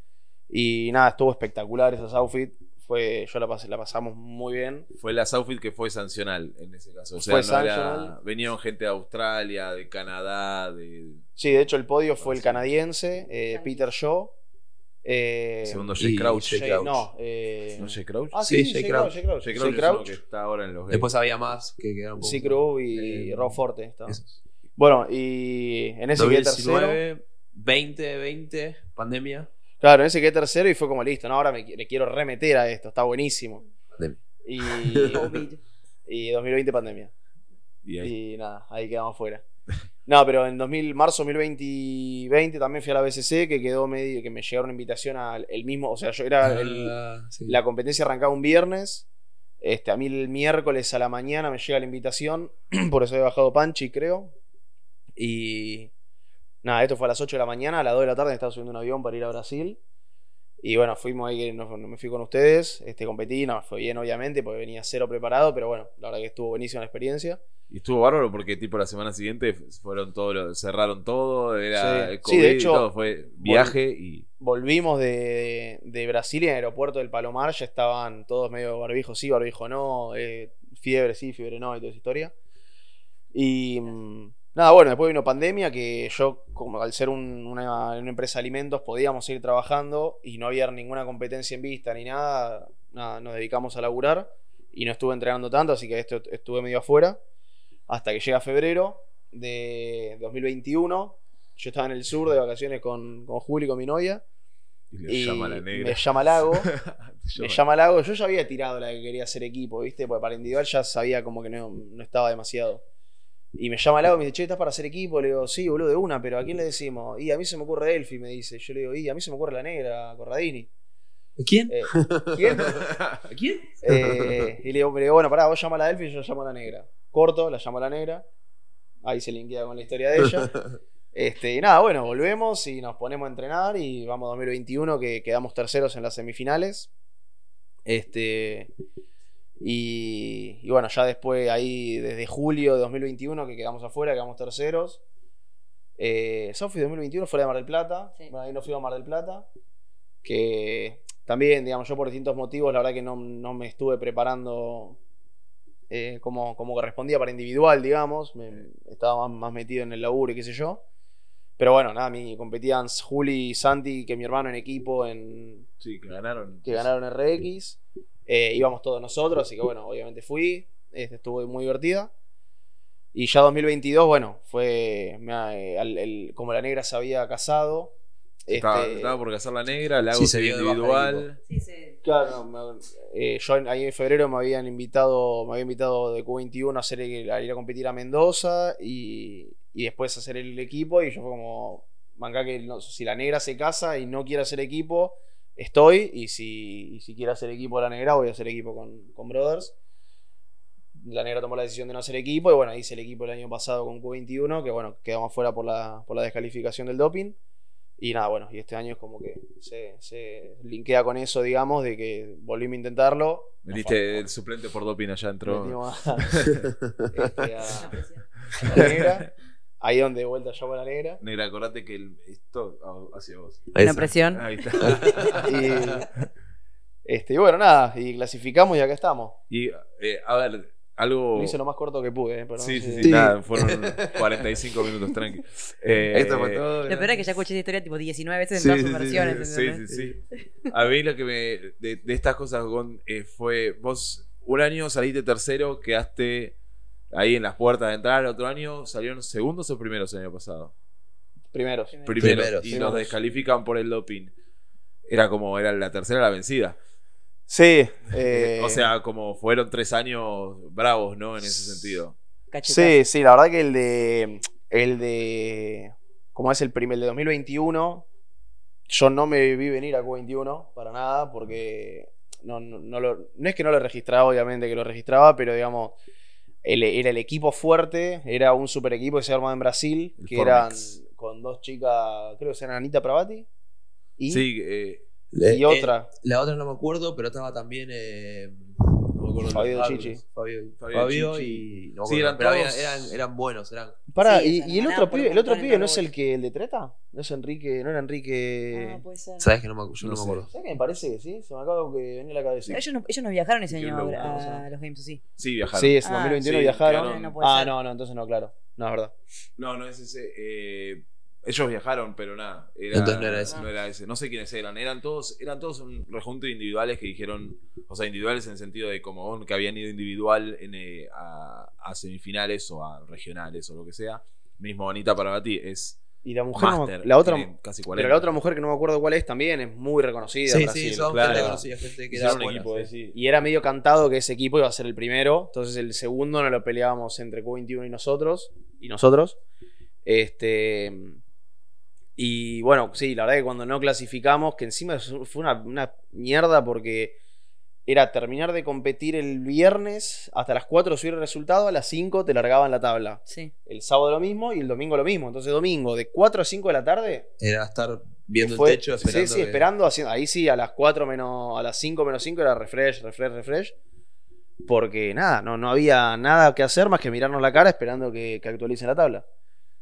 Y nada, estuvo espectacular esa Southfit. Fue, yo la, pasé, la pasamos muy bien. Fue la Southfield que fue sancional en ese caso. O sea, Fue no era- sancional. venían gente de Australia, de Canadá, de Sí, de hecho el podio fue el Sí. canadiense, eh, Peter Shaw. Eh, segundo Jay Crouch. Jay Jay- Crouch. no, eh, ¿No Jay Crouch? Ah, sí, Sí, Jay Jay Crouch. Crouch. Jay Crouch. Jay Jay Crouch es uno Crouch. que está ahora en los Games. Después había más que quedaron. Sí, Crew y Eh, Rob Forte. estaba. Bueno, y en ese quedé tercero. 2019, 2020, pandemia. Claro, en ese quedé tercero y fue como listo, ¿no? Ahora me, le quiero remeter a esto, está buenísimo. Pandemia. Y, y 2020 pandemia. Y nada, ahí quedamos fuera. No, pero en 2000, marzo 2020 también fui a la BCC, que quedó medio, que me llegaron una invitación al el mismo, o sea, yo era el- Ah, sí. la competencia arrancaba un viernes, este, a mí el miércoles a la mañana me llega la invitación, por eso he bajado Panchi, creo. Y nada, esto fue a las 8 de la mañana, a las 2 de la tarde estaba subiendo un avión para ir a Brasil. Y bueno, fuimos ahí, nos- me fui con ustedes, este, competí, no, fue bien obviamente, porque venía cero preparado, pero bueno, la verdad que estuvo buenísima la experiencia. Y estuvo bárbaro porque tipo la semana siguiente fueron todo lo- cerraron todo, era Sí. el Sí, COVID de y hecho, todo, fue viaje y Volvimos de, de Brasil y en el aeropuerto del Palomar ya estaban todos medio barbijo sí, barbijo no, eh, fiebre sí, fiebre no y toda esa historia. Y mm, nada, bueno, después vino pandemia que yo, como al ser un- una, una empresa de alimentos, podíamos seguir trabajando y no había ninguna competencia en vista ni nada, nada, nos dedicamos a laburar y no estuve entrenando tanto, así que esto estuve medio afuera. Hasta que llega febrero de 2021. Yo estaba en el sur de vacaciones con, con Juli, con mi novia. y le Y llama la negra. me llama Lago. Me llama- llama Lago. Yo ya había tirado la que quería hacer equipo, ¿viste? Porque para individual ya sabía como que no, no estaba demasiado. Y me llama Lago y me dice, che, ¿estás para hacer equipo? Le digo, sí, boludo, de una, pero ¿a quién le decimos? Y a mí se me ocurre Elfi, me dice. Yo le digo, y a mí se me ocurre la negra, Corradini. ¿Quién? Eh, ¿Quién? ¿A quién? Eh, y le digo, le digo, bueno, pará, vos llama a la Elfi y yo llamo a la negra. Corto, la llamo a la negra. Ahí se linkea con la historia de ella. Este, y nada, bueno, volvemos y nos ponemos a entrenar y vamos 2021 que quedamos terceros en las semifinales. Este, y, y bueno, ya después ahí, desde julio de 2021, que quedamos afuera, quedamos terceros. Eh, Sofi 2021 fuera de Mar del Plata. Sí. Bueno, ahí no fui a Mar del Plata. Que también, digamos, yo por distintos motivos, la verdad que no, no me estuve preparando eh, como, como correspondía para individual, digamos. Me, estaba más, más metido en el laburo y qué sé yo. Pero bueno, nada, mi competían Juli y Santi, que mi hermano en equipo, en, Sí, que ganaron. que ganaron RX. Eh, íbamos todos nosotros, así que bueno, obviamente fui. Este, estuvo muy divertida. Y ya 2022, bueno, fue. me eh, al- el- como la negra se había casado. Estaba, este, estaba por casar la negra, la hago Sí, se individual. Sí, sí. Claro, me- eh, yo en- ahí en febrero me habían invitado, me había invitado de Q21 a, hacer el- a ir a competir a Mendoza y, y después a hacer el equipo y yo fue como, manga que no- si la negra se casa y no quiere hacer equipo, estoy y si, y si quiere hacer equipo la negra voy a hacer equipo con, con Brothers. La negra tomó la decisión de no hacer equipo y bueno, hice el equipo el año pasado con Q21 que bueno, quedamos fuera por la, por la descalificación del doping. Y nada, bueno, y este año es como que se, se linkea con eso, digamos, de que volvimos a intentarlo. Metiste el suplente por doping allá entró. Metimos a, este, a- a la negra. Ahí donde de vuelta llamo a la negra. Negra, acordate que el, esto ah, hacia vos. Una Esa. presión. Ahí está. Y, este, y bueno, nada, y clasificamos y acá estamos. Y, eh, a ver, algo. Lo hice lo más corto que pude, eh, perdón. Sí, sí, sí, Sí. nada, fueron 45 minutos, tranqui. Eh, Esto fue todo. Lo peor es que ya escuché esa historia tipo 19 veces en todas sus sí, versiones. sí, sí, sí. A mí lo que me. De, de estas cosas, Gon, eh, fue. Vos, un año saliste tercero, quedaste ahí en las puertas de entrar. Otro año salieron segundos o primeros el año pasado. Primeros. Primero. Primeros. Primeros. Y Primeros. nos descalifican por el doping. Era como, era la tercera la vencida. Sí. eh, o sea, como fueron tres años bravos, ¿no? En ese sentido. Cachetazo. Sí, sí, la verdad que el de. El de. Como es el primer el de 2021. Yo no me vi venir a Q21 para nada, porque. No, no, no lo- no es que no lo registraba, obviamente que lo registraba, pero digamos. El- era el equipo fuerte, era un super equipo que se armaba en Brasil, El que Formex. eran con dos chicas, creo que eran Anita Pravati y, Sí, eh, y Eh, otra. La otra no me acuerdo, pero estaba también. eh, me acuerdo Fabio los Chichi. Fabio, Fabio Fabio Chichi. y. No Sí, eran pero había- todos- eran, eran buenos, eran. Pará, Sí, y, el otro pibe, el otro pibe no es el que el de Treta, no es Enrique, no era Enrique. Ah, puede ser. ¿Sabes que no me, yo no, No me sé. acuerdo? ¿Sabes qué me parece que sí? Se me acaba de venir a la cabeza. Ellos, no, ellos no viajaron ese año a, los Games, ¿o sí? sí, viajaron. Sí, es en Ah, 2021 sí, viajaron. quedaron- No puede ah, no, no, entonces no, claro. No, es verdad. No, no es ese. eh, ellos viajaron, pero nada. Era, Entonces no era ese. no era ese. No sé quiénes eran. Eran todos, eran todos un rejunto de individuales que dijeron. O sea, individuales en el sentido de como que habían ido individual en, eh, a, a semifinales o a regionales o lo que sea. Mismo Anita Parabati es Y la mujer, no me- máster. la otra, casi 40. pero la otra mujer que no me acuerdo cuál es también es muy reconocida. Sí, Brasil. sí, son claro. gente conocida, gente que era un buena. equipo, sí. sí. Y era medio cantado que ese equipo iba a ser el primero. Entonces el segundo no lo peleábamos entre Q21 y nosotros. Y nosotros. Este. Y bueno, sí, la verdad que cuando no clasificamos, que encima fue una, una mierda porque era terminar de competir el viernes, hasta las 4 subir el resultado, a las 5 te largaban la tabla. Sí. El sábado lo mismo y el domingo lo mismo. Entonces domingo de 4 a 5 de la tarde. Era estar viendo fue- el techo, esperando. Sí, sí, que- esperando. haciendo- ahí sí, a las 4 menos, a las 5 menos 5 era refresh, refresh, refresh. Porque nada, no, no había nada que hacer más que mirarnos la cara esperando que, que actualicen la tabla.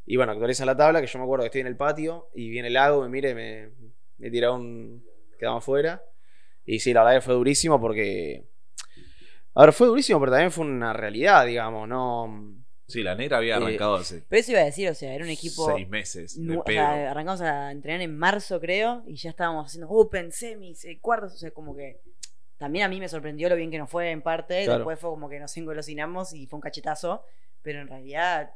Y bueno, actualizan la tabla, que yo me acuerdo que estoy en el patio y viene el lago, me mire, me, me tira un. quedamos afuera. Y sí, la verdad que fue durísimo porque. A ver, fue durísimo, pero también fue una realidad, digamos, no. Sí, la negra había Eh, arrancado hace Pero eso iba a decir, o sea, era un equipo. seis meses. De o pedo. sea, arrancamos a entrenar en marzo, creo, y ya estábamos haciendo Open, semis, eh, cuartos, o sea, como que. También a mí me sorprendió lo bien que nos fue en parte, Claro. después fue como que nos engolosinamos y fue un cachetazo, pero en realidad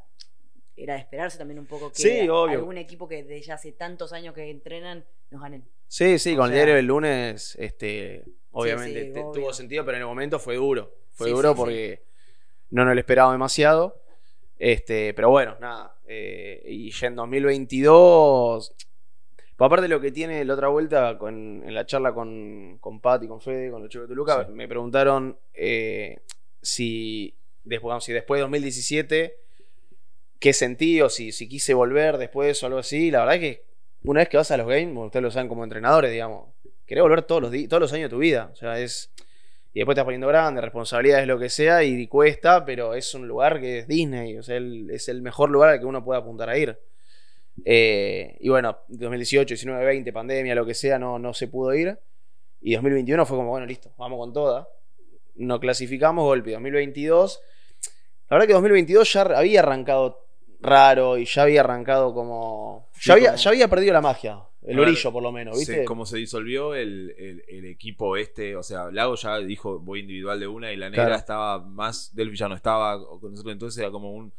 era de esperarse también un poco que Sí, algún equipo que de ya hace tantos años que entrenan nos ganen. Sí, sí, O con el diario del lunes, este, obviamente sí, tuvo sentido, pero en el momento fue duro. Fue duro porque no nos lo esperaba demasiado. Este, pero bueno, nada. eh, y ya en 2022. pues aparte de lo que tiene la otra vuelta, con, en la charla con, con Pat y con Fede, con los chicos de Toluca, me preguntaron eh, si, después, si después de 2017, qué sentí o si, si quise volver después o algo así. La verdad es que una vez que vas a los games, ustedes lo saben como entrenadores, digamos, querés volver todos los, todos los años de tu vida. O sea, es, Y después te vas poniendo grande, responsabilidades, lo que sea, y cuesta, pero es un lugar que es Disney, o sea, es el mejor lugar al que uno puede apuntar a ir. Eh, y bueno, 2018, 19, 20, pandemia, lo que sea, no, no se pudo ir. Y 2021 fue como, bueno, listo, vamos con toda. No clasificamos, golpe. 2022, la verdad que 2022 ya había arrancado raro y ya había arrancado como... Sí, Ya, había, como- ya había perdido la magia, el orillo por lo menos, Se- ¿viste? como se disolvió el, el- el equipo este, o sea, Lago ya dijo voy individual de una y la negra Claro. estaba más, Delphi ya no estaba con nosotros, entonces era como un,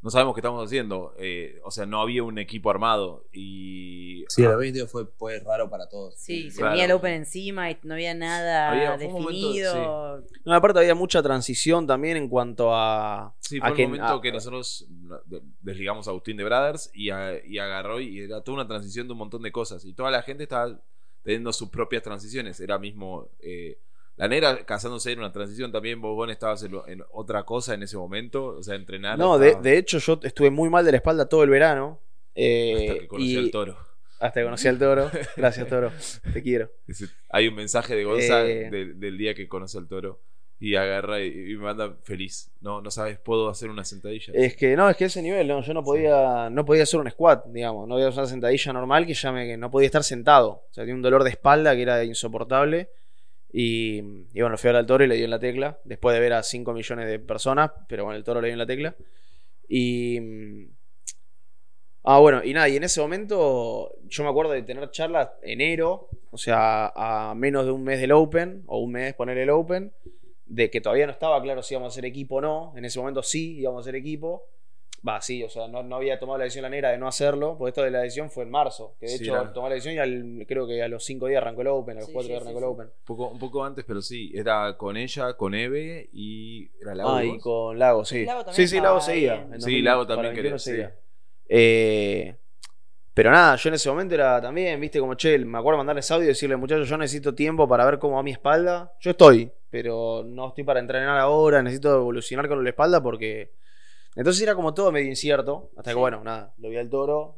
no sabemos qué estamos haciendo, eh, o sea, no había un equipo armado y... Sí, ah, el 20 fue, fue raro para todos. Sí, se venía el Open encima y no había nada Había- momento, definido. No, aparte había mucha transición también en cuanto a... Sí, a fue el que- momento a- que nosotros de- desligamos a Agustín de Brothers y, a- y agarró y era toda una transición de un montón de cosas. Y toda la gente estaba teniendo sus propias transiciones. Era mismo. eh, la negra casándose en una transición también. Bobón estabas en, otra cosa en ese momento. O sea, entrenar. No, de, estaba- de hecho yo estuve muy mal de la espalda todo el verano. eh, hasta que conocí y- al toro. Hasta que conocí al toro. Gracias, toro. Te quiero. Hay un mensaje de Gonza Eh. de- del día que conoce al toro. Y agarra y, y me manda feliz. No, no sabes, puedo hacer una sentadilla. Es que no, es que ese nivel, no, yo no podía, no podía hacer un squat, digamos, no podía hacer una sentadilla normal que ya me, que no podía estar sentado. O sea, tenía un dolor de espalda que era insoportable. Y, y bueno, fui a ver al toro y le dio en la tecla, después de ver a 5 millones de personas, pero bueno, el toro le dio en la tecla. Y. mm, Ah, bueno, y nada, y en ese momento yo me acuerdo de tener charlas enero, o sea, a menos de un mes del Open, o un mes poner el Open, de que todavía no estaba claro si íbamos a ser equipo o no. En ese momento sí íbamos a ser equipo. Va, sí, o sea, no, no había tomado la decisión la negra de no hacerlo, porque esto de la decisión fue en marzo, que de Sí, hecho era- tomó la decisión y al- creo que a los 5 días arrancó el Open, a los Sí, 4 sí, días sí, arrancó sí. el Open. Un poco, un poco antes, pero sí. Era con ella, con Eve y. ¿Era Lago? Ah, y con Lago, sí. Lago también sí, sí, Lago seguía. En Sí, 2000, Lago también 21 quería, sí. seguía. Eh, pero nada, yo en ese momento era también, viste, como che, me acuerdo mandarles audio y decirle, muchachos, yo necesito tiempo para ver cómo va mi espalda. Yo estoy, pero no estoy para entrenar ahora, necesito evolucionar con la espalda porque. Entonces era como todo medio incierto. Hasta que, Sí. bueno, nada, lo vi al toro.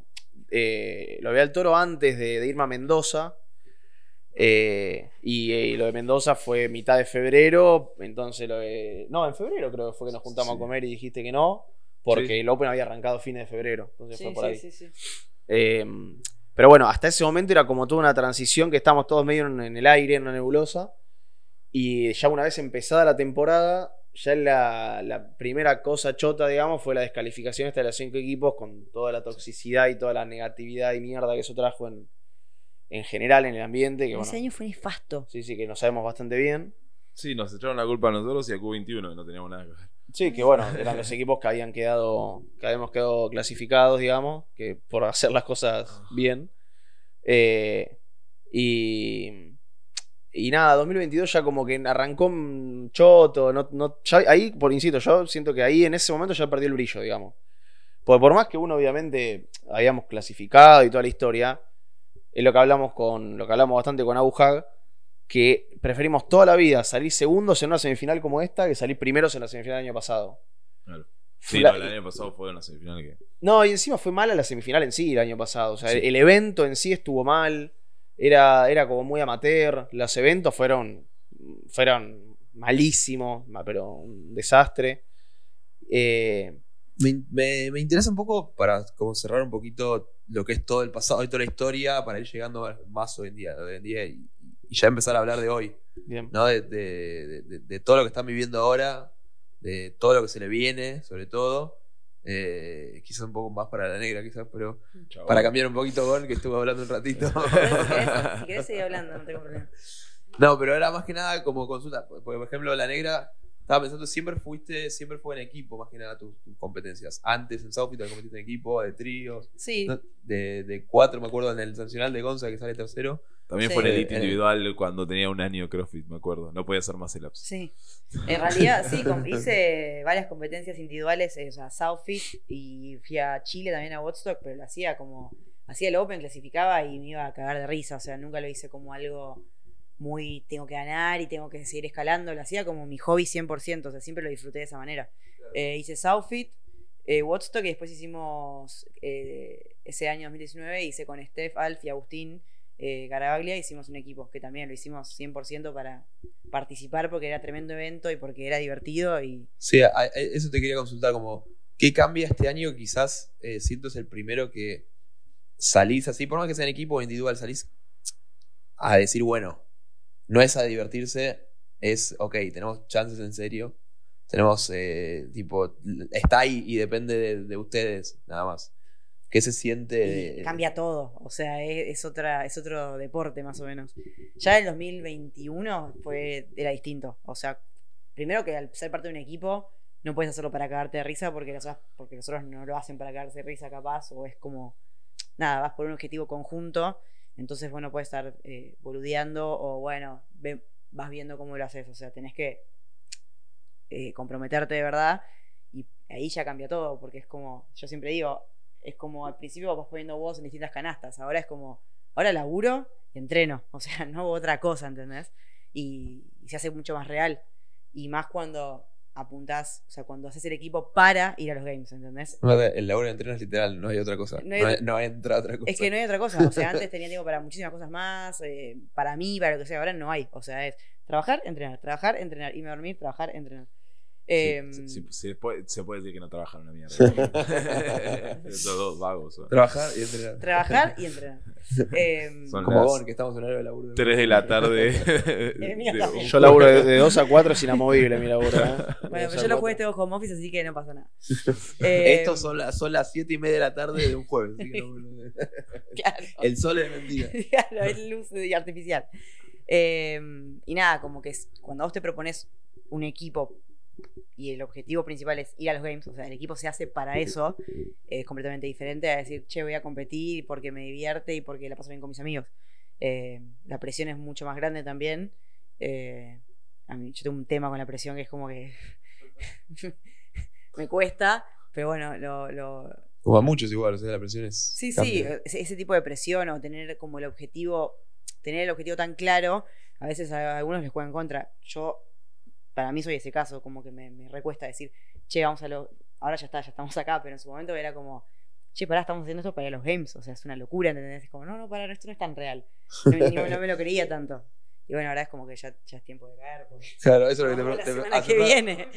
eh, lo vi al toro antes de, de irme a Mendoza. eh, y, eh, lo de Mendoza fue mitad de febrero. Entonces lo de. No, en febrero creo que fue que nos juntamos Sí. a comer y dijiste que no. Porque Sí. el Open había arrancado fines de febrero. Entonces fue por ahí. sí, sí. Eh, pero bueno, hasta ese momento era como toda una transición que estábamos todos medio en, en el aire, en una nebulosa. Y ya una vez empezada la temporada, ya la, la primera cosa chota, digamos, fue la descalificación esta de los cinco equipos con toda la toxicidad y toda la negatividad y mierda que eso trajo en, en general en el ambiente. Que, Ese bueno, año fue nefasto. sí, sí, que lo sabemos bastante bien. Sí, nos echaron la culpa a nosotros y a Q21, que no teníamos nada que ver. Sí, que bueno, eran los equipos que habían quedado, que habíamos quedado clasificados, digamos, que por hacer las cosas bien. Eh, y, y nada, 2022 ya como que arrancó choto, no, no, ya ahí, por insisto, yo siento que ahí en ese momento ya perdió el brillo, digamos. Porque por más que uno obviamente habíamos clasificado y toda la historia, es lo que hablamos con, lo que hablamos bastante con Abu Hag, que preferimos toda la vida salir segundos en una semifinal como esta que salir primeros en la semifinal del año pasado. Claro. Sí, la- no, el año pasado fue una semifinal que. no, y encima fue mala la semifinal en sí el año pasado. O sea, Sí. el, el evento en sí estuvo mal. Era, era como muy amateur. Los eventos fueron, fueron malísimos, ma- pero un desastre. Eh, Me, me- me interesa un poco para como cerrar un poquito lo que es todo el pasado y toda la historia para ir llegando más hoy en día, hoy en día y, y ya empezar a hablar de hoy, bien. ¿no? De, de- de- de- de todo lo que están viviendo ahora, de todo lo que se le viene, sobre todo. Eh, quizás un poco más para la negra, quizás, pero para cambiar un poquito Gon, que estuvo hablando un ratito. Si querés, seguir hablando, no tengo problema. No, pero era más que nada como consulta. Porque, por ejemplo, la negra, estaba pensando, siempre fuiste, siempre fue en equipo, más que nada tus, tus competencias. Antes en Southfield competiste en equipo, de tríos, Sí, ¿no? de, de cuatro, me acuerdo, en el sancional de Gonza que sale tercero. También Sí. fue en Elite Eh, individual cuando tenía un año CrossFit, me acuerdo. No podía hacer más el ups. sí. En realidad, sí, hice varias competencias individuales, eh, o sea, Southfit y fui a Chile también a Woodstock, pero lo hacía como, hacía el Open, clasificaba y me iba a cagar de risa, o sea, nunca lo hice como algo muy, tengo que ganar y tengo que seguir escalando, lo hacía como mi hobby 100%, o sea, siempre lo disfruté de esa manera. Eh, hice Southfit, eh, Woodstock y después hicimos, eh, ese año 2019, hice con Steph, Alf y Agustín eh, Garabaglia, hicimos un equipo que también lo hicimos 100% para participar porque era tremendo evento y porque era divertido y Sí, a- a- eso te quería consultar, como, ¿qué cambia este año? Quizás eh, siento es el primero que salís así, por más que sea en equipo o individual, salís a decir, bueno, no es a divertirse, es, ok, tenemos chances en serio, tenemos, eh, tipo, está ahí y depende de, de ustedes, nada más. ¿Qué se siente? Cambia todo, o sea, es, es otra, es otro deporte más o menos. Ya el 2021 fue, era distinto, o sea, primero que al ser parte de un equipo no puedes hacerlo para cagarte de risa porque los, porque los otros no lo hacen para cagarse de risa capaz, o es como, nada, vas por un objetivo conjunto, entonces bueno, puedes estar eh, boludeando o bueno, vas viendo cómo lo haces, o sea, tenés que eh, comprometerte de verdad y ahí ya cambia todo, porque es como, yo siempre digo, es como al principio vas poniendo huevos en distintas canastas, ahora es como, ahora laburo y entreno, o sea, no otra cosa, ¿entendés? Y, y se hace mucho más real, y más cuando apuntás, o sea, cuando haces el equipo para ir a los games, ¿entendés? El laburo de entreno es literal, no hay otra cosa. No hay- no entra otra cosa. Es que no hay otra cosa, o sea, antes tenía tiempo para muchísimas cosas más, eh, para mí, para lo que sea, ahora no hay, o sea, es trabajar, entrenar, trabajar, entrenar, irme a dormir, trabajar, entrenar. Em, Sí, sí, sí, se, puede, se puede decir que no trabajan una mierda. Esos dos vagos. son. Trabajar y entrenar. Trabajar y entrenar. Em, Son Como vos, que estamos en horario de laburo. de- 3 de la tarde. El de Yo laburo de, de 2 a 4 es inamovible mi laburo. ¿eh? Bueno, pero yo los cuatro. jueves tengo home office, así que no pasa nada. Eh, Estos son, las- son las 7 y media de la tarde de un jueves. así que no- Claro, el sol es mentira. claro, es luz y artificial. Eh, y nada, como que es- cuando vos te propones un equipo y el objetivo principal es ir a los games, o sea, el equipo se hace para eso, es completamente diferente a decir, che, voy a competir porque me divierte y porque la paso bien con mis amigos. Eh, la presión es mucho más grande también. Eh, a mí, yo tengo un tema con la presión que es como que me cuesta, pero bueno, lo, lo, Como a muchos igual, o sea, la presión es. Sí, sí, cambia. ese, ese tipo de presión o tener como el objetivo, tener el objetivo tan claro, a veces a algunos les juega en contra. Yo, para mí soy ese caso, como que me, me recuesta decir, che, vamos a lo, ahora ya está, ya estamos acá, pero en su momento era como, che, pará, estamos haciendo esto para los games, o sea, es una locura, ¿entendés? Es como, no, no, pará, esto no es tan real. No, ni- no me lo creía tanto. Y bueno, ahora es como que ya, ya es tiempo de caer. porque- Claro, eso es lo que te, la te- hace que viene.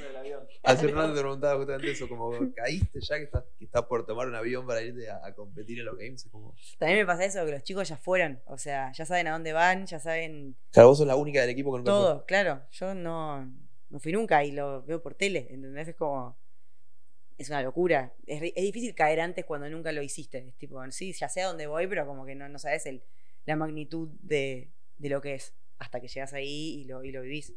Hace un rato te preguntaba justamente eso, como caíste ya que estás, que estás por tomar un avión para irte a, a competir en los games. es Como... También me pasa eso, que los chicos ya fueron, o sea, ya saben a dónde van, ya saben Claro, vos sos la única del equipo que nunca fue. Todo, claro. Yo no, no fui nunca y lo veo por tele, ¿entendés? Es como. Es una locura. Es, es difícil caer antes cuando nunca lo hiciste. Es tipo, sí, ya sé a dónde voy, pero como que no, no sabes el, la magnitud de, de lo que es hasta que llegas ahí y lo, y lo vivís.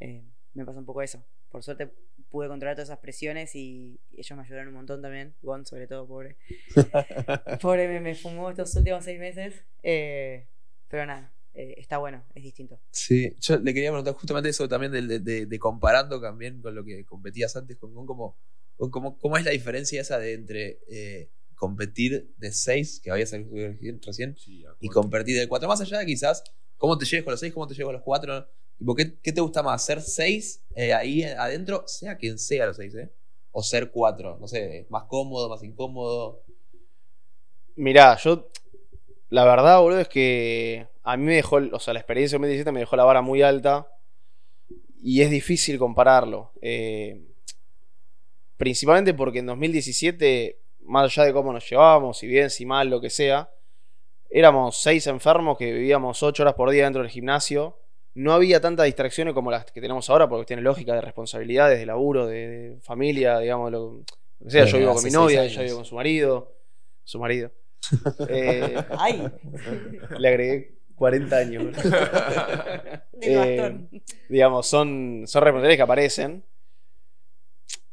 Eh, me pasa un poco eso. Por suerte pude controlar todas esas presiones y ellos me ayudaron un montón también. Gon, sobre todo, pobre. pobre, me, me fumó estos últimos seis meses. Eh, pero nada, eh, está bueno, es distinto. Sí, yo le quería preguntar justamente eso también de, de- de- de comparando también con lo que competías antes con Gon, como, como- ¿cómo es la diferencia esa de entre eh, competir de 6, que había salido recién, Sí, y competir de 4? Más allá de quizás cómo te lleves con los 6, cómo te lleves con los 4. ¿qué, ¿Qué te gusta más? ¿Ser 6 ahí adentro, sea quien sea los 6, eh? O ser 4, no sé, más cómodo, más incómodo. Mirá, yo. La verdad, boludo, es que a mí me dejó. O sea, la experiencia de 2017 me dejó la vara muy alta. Y es difícil compararlo. Eh, principalmente porque en 2017, más allá de cómo nos llevábamos, si bien, si mal, lo que sea, éramos seis enfermos que vivíamos ocho horas por día dentro del gimnasio. No había tantas distracciones como las que tenemos ahora, porque tiene lógica de responsabilidades, de laburo, de, de familia, digamos, lo, lo que sea. Yo vivo con mi novia, ella vive con su marido. Su marido. Eh, ¡Ay! le agregué 40 años. Eh, digamos, son, son responsabilidades que aparecen.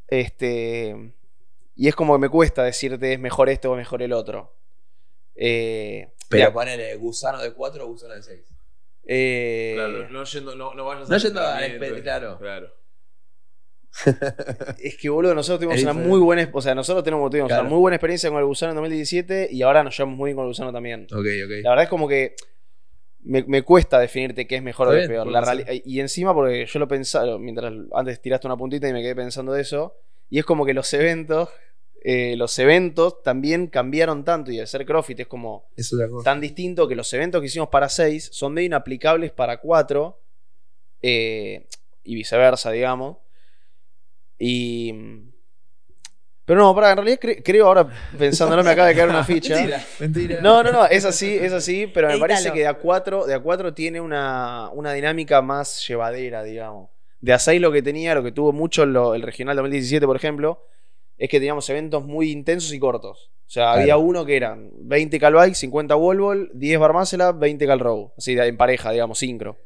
Este. Y es como que me cuesta decirte es mejor esto o mejor el otro. Eh, Pero ponele gusano de 4 o gusano de 6. eh, Claro, no, yendo, no, no vayas No al yendo espe- claro. claro. Es que, boludo, nosotros tuvimos una muy buena. O sea, nosotros tenemos, tuvimos Claro. una muy buena experiencia con el gusano en 2017 y ahora nos llevamos muy bien con el gusano también. Ok, ok. La verdad es como que me, me cuesta definirte qué es mejor o qué es peor. La y encima, porque yo lo pensaba, mientras antes tiraste una puntita y me quedé pensando de eso, y es como que los eventos eh, los eventos también cambiaron tanto y al ser CrossFit es como Es tan distinto que los eventos que hicimos para 6 son medio inaplicables para 4 y viceversa, digamos. Y. Pero no, para, en realidad cre- creo ahora, pensándolo, me acaba de caer una ficha. Mentira, mentira. No, no, no, es así, es así, pero me Edítalo. parece que de A4, de A4 tiene una, una dinámica más llevadera, digamos. De A6 lo que tenía, lo que tuvo mucho lo- el regional 2017, por ejemplo, es que teníamos eventos muy intensos y cortos. O sea, había uno que eran 20 cal bike, 50 wall ball, 10 bar muscle up, 20 cal row. Así, de- en pareja, digamos, sincro.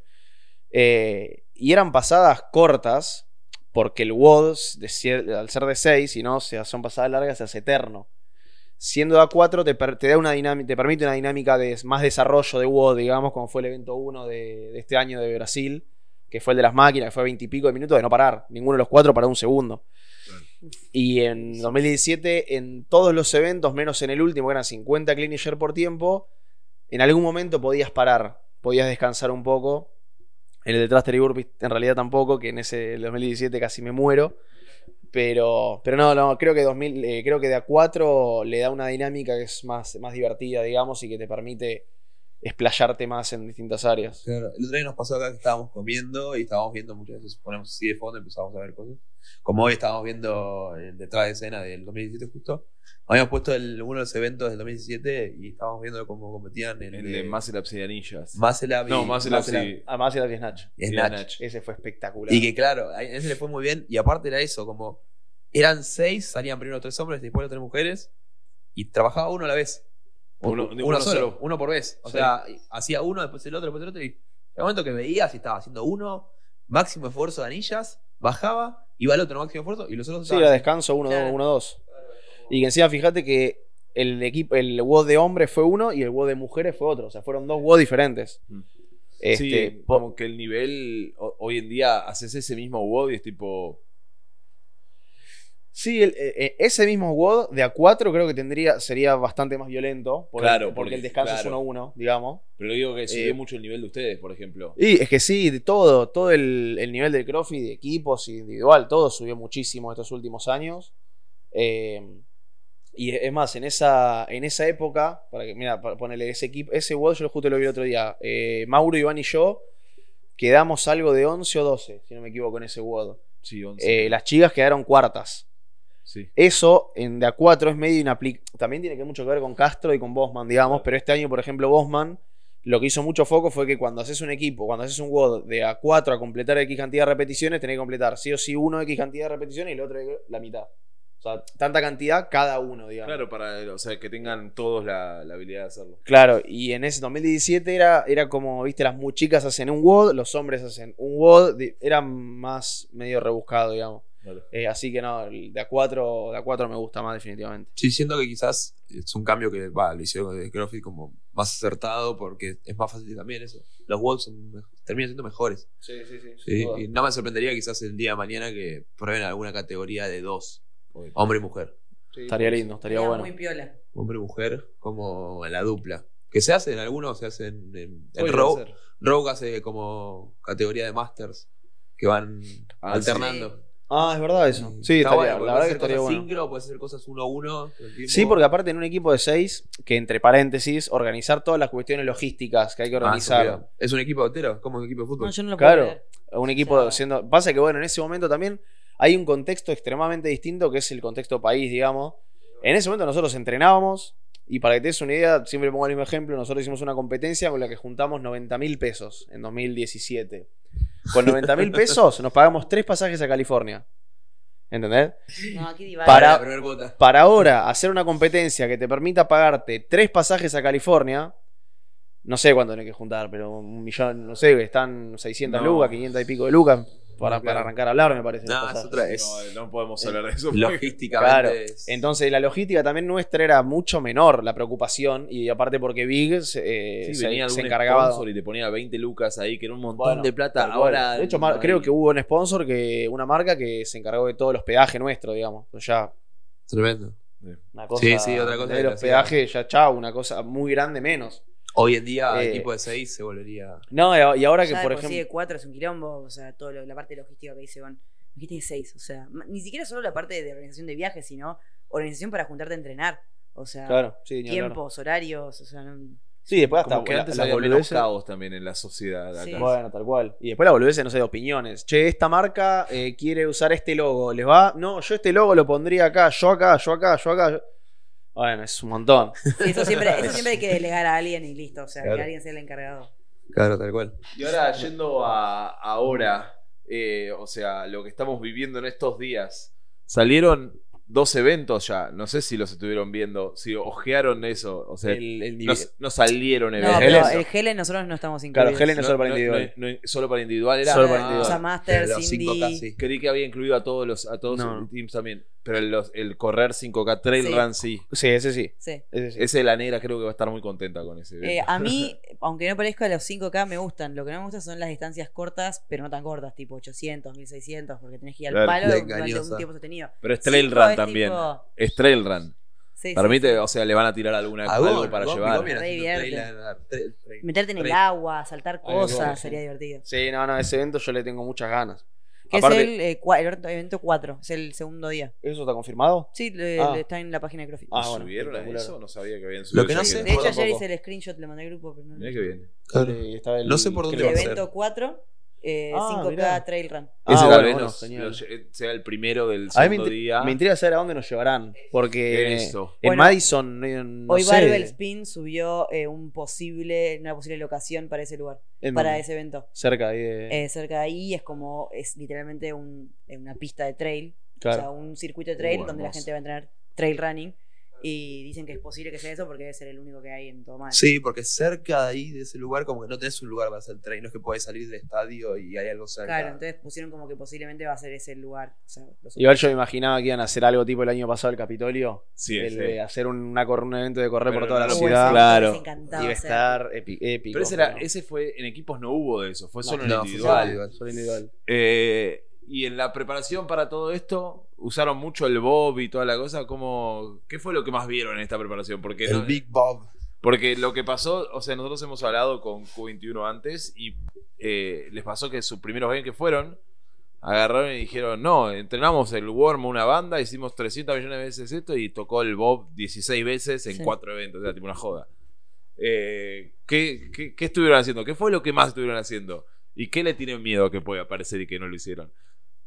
Eh, y eran pasadas cortas, porque el WOD, de al ser de 6, y no, se son pasadas largas, se hace eterno. Siendo de A4 te, per- te da una dinámica, te permite una dinámica de más desarrollo de WOD, digamos, como fue el evento 1 de, de este año de Brasil, que fue el de las máquinas, que fue 20 y pico de minutos de no parar. Ninguno de los cuatro paró un segundo. Y en 2017, en todos los eventos, menos en el último, que eran 50 clean and jerk por tiempo, en algún momento podías parar, podías descansar un poco. En el de Thruster y Burpees en realidad tampoco, que en ese el 2017 casi me muero. Pero, pero no, no, creo que 2000, eh, creo que de A4 le da una dinámica que es más, más divertida, digamos, y que te permite explayarte más en distintas áreas. Claro, el otro día nos pasó acá que estábamos comiendo y estábamos viendo muchas veces, ponemos así de fondo y empezamos a ver cosas. Como hoy estábamos viendo el detrás de escena del 2017 justo. Habíamos puesto el- uno de los eventos del 2017 y estábamos viendo cómo competían en El de Muscle Ups y Anillas. Y No, Up y era Snatch. y y Snatch. Snatch. Ese fue espectacular. Y que claro, a ese le fue muy bien. Y aparte era eso, como eran seis, salían primero tres hombres, después las tres mujeres. Y trabajaba uno a la vez. Uno- uno, uno solo, solo. uno por vez. O Sí. sea, hacía uno, después el otro, después el otro. Y en el momento que veías y estaba haciendo uno, máximo esfuerzo de anillas, bajaba, iba al otro máximo esfuerzo y los otros Sí, estaban era descanso 1-2. Claro. 1-2. Y que encima fíjate que el equipo, el WOD de hombres fue uno y el WOD de mujeres fue otro. O sea, fueron dos WOD diferentes. Mm. Este, sí, como que el nivel ho- hoy en día haces ese mismo WOD y es tipo. Sí, el- eh, eh, ese mismo WOD de A4 creo que tendría, sería bastante más violento. Porque, Claro, porque, porque- el descanso claro. es 1-1, digamos. Pero digo que subió Eh, mucho el nivel de ustedes, por ejemplo. Y es que sí, de todo, todo el, el nivel del CrossFit, de equipos, individual, todo subió muchísimo estos últimos años. Eh, y es más, en esa, en esa época, para que, mira, para ponerle ese equipo, ese WOD yo justo lo vi el otro día. eh, Mauro, Iván y yo quedamos algo de 11 o 12, si no me equivoco, en ese WOD. Sí, 11. Eh, las chicas quedaron cuartas. Sí. Eso en de A4 es medio inaplicable. También tiene que mucho que ver con Castro y con Bosman, digamos. Pero este año, por ejemplo, Bosman, lo que hizo mucho foco fue que cuando haces un equipo, cuando haces un WOD de A4 a completar X cantidad de repeticiones, tenés que completar sí o sí uno X cantidad de repeticiones y el otro la mitad. O sea, tanta cantidad cada uno, digamos. Claro, para o sea, que tengan todos la, la habilidad de hacerlo. Claro, y en ese 2017 era, era como, viste, las muy chicas hacen un WOD, los hombres hacen un WOD, era más medio rebuscado, digamos. Eh, así que no, el de A4, de A4 me gusta más definitivamente. Sí, siento que quizás es un cambio que va, lo hicieron de CrossFit como más acertado porque es más fácil también eso. Los mej- terminan siendo mejores. Sí, sí, sí. Sí, y no me sorprendería quizás el día de mañana que prueben alguna categoría de dos, hombre y mujer. Estaría lindo, estaría bueno. muy piola. Hombre y mujer como la dupla. Que se hacen, algunos se hacen en, en Rogue. Rogue hace como categoría de Masters que van Ah, alternando. Ah, es verdad eso. Sí, Está estaría, bueno, la porque verdad puedes que hacer estaría cosas bueno. sincro, puedes hacer cosas uno a uno. Sí, porque aparte en un equipo de seis, que entre paréntesis, organizar todas las cuestiones logísticas que hay que Ah, organizar. es un equipo entero, como un equipo de fútbol. No, yo no lo puedo Claro, creer. un equipo O sea- siendo. Pasa que bueno, en ese momento también hay un contexto extremadamente distinto que es el contexto país, digamos. En ese momento nosotros entrenábamos, y para que te des una idea, siempre pongo el mismo ejemplo, nosotros hicimos una competencia con la que juntamos 90 mil pesos en 2017. Con 90 mil pesos nos pagamos tres pasajes a California. ¿Entendés? No, aquí. Para-. Para ahora hacer una competencia que te permita pagarte tres pasajes a California, no sé cuánto tenés que juntar, pero un millón, no sé, están 600 No. lucas, 500 y pico de lucas para, No, claro. para arrancar a hablar, me parece. No, es otra. Es, No, no podemos hablar de eso. logísticamente. Claro. es- Entonces la logística también nuestra era mucho menor la preocupación y aparte porque Big se, eh, Sí, se- venía se algún encargaba. sponsor y te ponía 20 lucas ahí, que era un montón Bueno, de plata. Ahora. de hecho, no creo que hubo un sponsor que una marca que se encargó de todo el hospedaje nuestro, digamos. O sea, Tremendo. una cosa Sí, sí, otra cosa de que los hacía- peajes ya chao, una cosa muy grande menos. Hoy en día, Eh, equipo de 6 se volvería. No, y ahora que Ya de por por sí ejemplo de cuatro es un quilombo, o sea, toda la parte logística que dice Iván. Dijiste que seis, o sea, ni siquiera solo la parte de organización de viajes, sino organización para juntarte a entrenar. O sea, Claro, sí, tiempos, horarios, o sea, no- Sí, después hasta Como que la- antes las había menos caos también en la sociedad acá. Sí. Bueno, tal cual. Y después la boludez, no sé, de opiniones. Che, esta marca eh, quiere usar este logo. ¿Les va? No, yo este logo lo pondría acá, yo acá, yo acá, yo acá. yo- Bueno, es un montón. Sí, eso siempre, eso siempre hay que delegar a alguien y listo, o sea, Claro. que alguien sea el encargado. Claro, tal cual. Y ahora yendo a ahora, eh, o sea, lo que estamos viviendo en estos días, salieron dos eventos ya, no sé si los estuvieron viendo, si ojearon eso, o sea, El, el no, nivel- no salieron No, eventos. pero Helen. el Helen nosotros no estamos Claro, incluidos. Helen es No, solo para no, individual. no, no, solo para individual era. Solo para Ah, O sea, individual. Masters, Los 5K, Cindy. sí. Creí que había incluido a todos los a todos No. los teams también, pero el, los- el correr 5K Trail Sí. Run sí. Sí, ese sí. Sí. Ese sí. Ese la negra creo que va a estar muy contenta con ese evento. Eh, a mí, aunque no parezca, los 5K me gustan. Lo que no me gusta son las distancias cortas, pero no tan cortas, tipo 800, 1600, porque tenés que ir al Claro. palo La durante un tiempo sostenido. pero es Trail cinco Run es también. tipo- Es Trail Run. Sí, Para sí, mí, te- sí. o sea, le van a tirar alguna, A algo para llevar. Re haciendo divierte. trail- Meterte en el trail. agua, saltar cosas, sería divertido. Sí, no, no, ese evento yo le tengo muchas ganas. Que Aparte- es el, eh, cua- el evento 4, es el segundo día. ¿Eso está confirmado? Sí, le- Ah. le- está en la página de CrossFit. Ah, bueno, ¿Subieron a espectacular. eso? No sabía que habían subido. Lo que no eso. sé- de hecho, ayer hice el screenshot, le mandé al grupo, pero no Mirá que bien. Claro. Eh, estaba el- No sé por dónde ¿qué va El a ser. evento 4, eh, Ah, 5K mirá. Trail Run. Ah, Ese bueno, tal vez bueno, nos- genial. nos lle- sea el primero del A mí me, segundo intri- día. me intriga saber a dónde nos llevarán. Porque Eso. en Bueno, Madison, no, no Hoy sé, Barbell Spin subió eh, un posible, una posible locación para ese lugar, en para dónde? ese evento. cerca ahí de- Eh, cerca de ahí es como, es literalmente un- eh, una pista de trail, claro. o sea, un circuito de trail Uh, donde la hermoso. gente va a entrenar trail running. Y dicen que es posible que sea eso porque debe ser el único que hay en todo Madrid. Sí, porque cerca de ahí, de ese lugar, como que no tenés un lugar para hacer trail. No es que podés salir del estadio y hay algo cerca. Claro, entonces pusieron como que posiblemente va a ser ese el lugar. O sea, Igual yo me imaginaba que iban a hacer algo tipo el año pasado el Capitolio. Sí, el sí. de hacer un, una un evento de correr Pero por toda no la ciudad. Claro. Iba a estar épico. Pero ese, era, pero- ese fue, en equipos no hubo de eso, fue No, solo no, en fue individual. individual. Solo individual. Eh, y en la preparación para todo esto, usaron mucho el Bob y toda la cosa. ¿Cómo, ¿Qué fue lo que más vieron en esta preparación? Porque, El no- Big Bob. porque lo que pasó, o sea, nosotros hemos hablado con Q21 antes y eh, les pasó que sus primeros games que fueron, agarraron y dijeron, no, entrenamos el Worm una banda, hicimos 300 millones de veces esto y tocó el Bob 16 veces en Sí. cuatro eventos, era tipo una joda. Eh, ¿qué, qué, qué estuvieron haciendo? ¿Qué fue lo que más estuvieron haciendo? ¿Y qué le tienen miedo que pueda aparecer y que no lo hicieron?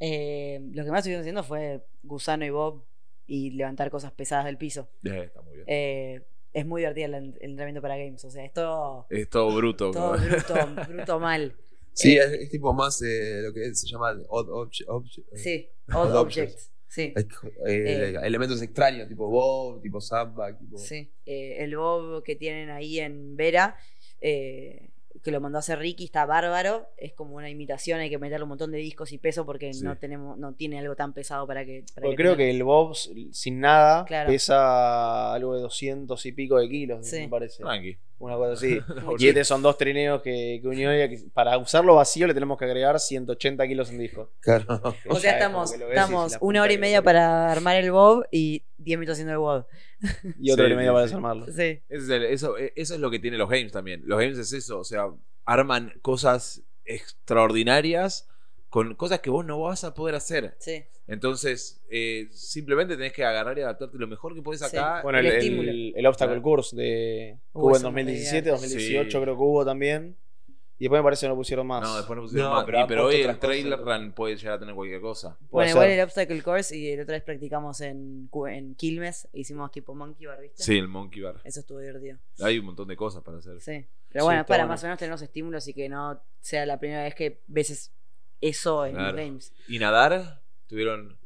Eh, lo que más estuvieron haciendo fue Gusano y Bob y levantar cosas pesadas del piso. Eh, está muy bien. Eh, es muy divertido el, el entrenamiento para games. O sea, es todo, Es todo bruto. todo bruto, bruto mal. Sí, Eh, es, es tipo más eh, lo que se llama odd object. object- Sí, Odd odd objects. objects. Sí. eh, eh, Eh. elementos extraños, tipo Bob, tipo Sandbag. Tipo... Sí, eh, el Bob que tienen ahí en Vera, eh, que lo mandó a hacer Ricky, está bárbaro. Es como una imitación, hay que meterle un montón de discos y peso porque Sí. no tenemos, no tiene algo tan pesado para que. para Porque creo tenga- que el Bob sin nada Claro. pesa algo de 200 y pico de kilos, Sí. me parece. Tranqui. Una cosa así. Y este son dos trineos que, que unió y que- para usarlo vacío le tenemos que agregar 180 kilos en disco. O Claro. sea, Ya es como estamos, estamos una hora y media para armar el Bob y 10 minutos haciendo el Bob. Y otro Sí, y medio sí, para sí. desarmarlo. Sí. Es el- eso, eso es lo que tienen los games también. Los games es eso, o sea, arman cosas extraordinarias con cosas que vos no vas a poder hacer. Sí. Entonces, eh, simplemente tenés que agarrar y adaptarte lo mejor que podés Sí. acá. Bueno, El el, estímulo. el, el Obstacle Claro. Course de hubo en eso me 2017, olvidé. 2018 Sí. creo que hubo también. Y después me parece que no pusieron más. No, después no pusieron No, más. pero Y- hoy el cosas. trailer run puede llegar a tener cualquier cosa. Puede Bueno, igual el Obstacle Course y el otra vez practicamos en, en Quilmes, hicimos tipo Monkey Bar, ¿viste? Sí, el Monkey Bar. Eso estuvo divertido. Hay un montón de cosas para hacer. Sí. Pero Sí, bueno, está para bueno. más o menos tener los estímulos y que no sea la primera vez que ves es- eso en Claro. los games. ¿Y nadar? Tuvieron.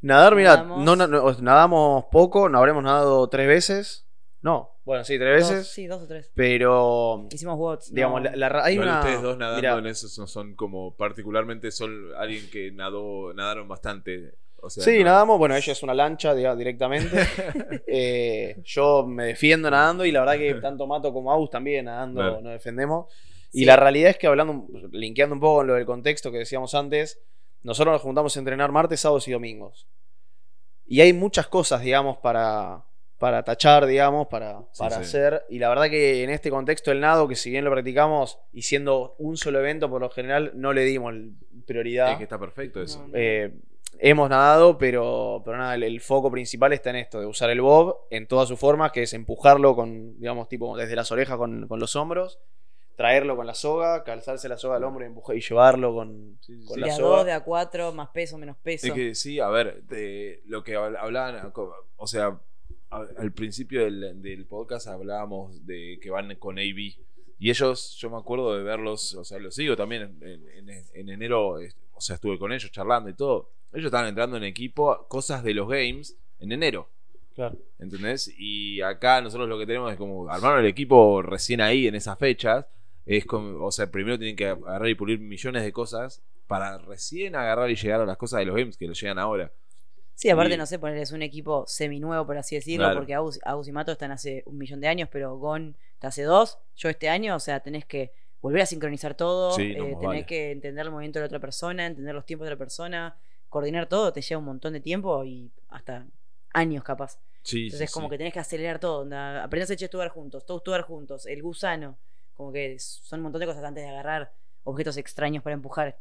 Nadar, mira, Nadamos. no, no- no- nadamos poco, no habremos nadado tres veces. No, bueno, sí, tres Dos- veces. sí, dos o tres. Pero, Hicimos WOTS. digamos, no. la, hay Igual una. ustedes dos nadando en eso no son como particularmente son alguien que nadó nadaron bastante o sea, Sí, no- nadamos. Bueno, ella es una lancha directamente. Eh, yo me defiendo nadando y la verdad que tanto Mato como Aus también nadando Claro. nos defendemos. Y Sí. la realidad es que hablando, linkeando un poco con lo del contexto que decíamos antes, nosotros nos juntamos a entrenar martes, sábados y domingos. Y hay muchas cosas, digamos, para, para tachar, digamos, para, Sí, para sí. hacer. Y la verdad que en este contexto el nado, que si bien lo practicamos y siendo un solo evento por lo general, no le dimos prioridad. Es que está perfecto eso. No, no. Eh, hemos nadado, pero, pero nada, el, el foco principal está en esto, de usar el bob en todas sus formas, que es empujarlo con, digamos, tipo desde las orejas con, con los hombros, traerlo con la soga, calzarse la soga al hombro y, empujar, y llevarlo con, Sí, sí, con sí. la De a soga. 2, de a 4, más peso, menos peso. Es que sí, a ver, de lo que habl- hablaban, o sea, a- al principio del, del podcast hablábamos de que van con AB. Y ellos, yo me acuerdo de verlos, o sea, los sigo también en, en- en enero, o sea, estuve con ellos charlando y todo. Ellos estaban entrando en equipo, cosas de los games, en enero. Claro. ¿Entendés? Y acá nosotros lo que tenemos es como armaron el equipo recién ahí, en esas fechas. Es como, o sea, primero tienen que agarrar y pulir millones de cosas para recién agarrar y llegar a las cosas de los games que les llegan ahora. Sí, aparte, Y- no sé, ponerles un equipo seminuevo, por así decirlo, Claro. porque Agus, Agus y Mato están hace un millón de años, pero Gon está hace dos. Yo este año, o sea, tenés que volver a sincronizar todo, Sí, no, eh, tenés vale. que entender el movimiento de la otra persona, entender los tiempos de la persona, coordinar todo, te lleva un montón de tiempo y hasta años capaz. Sí, Entonces, sí, como que tenés que acelerar todo. onda, Aprendés a estudiar juntos, todos estudiar juntos, el gusano. Como que son un montón de cosas antes de agarrar objetos extraños para empujar.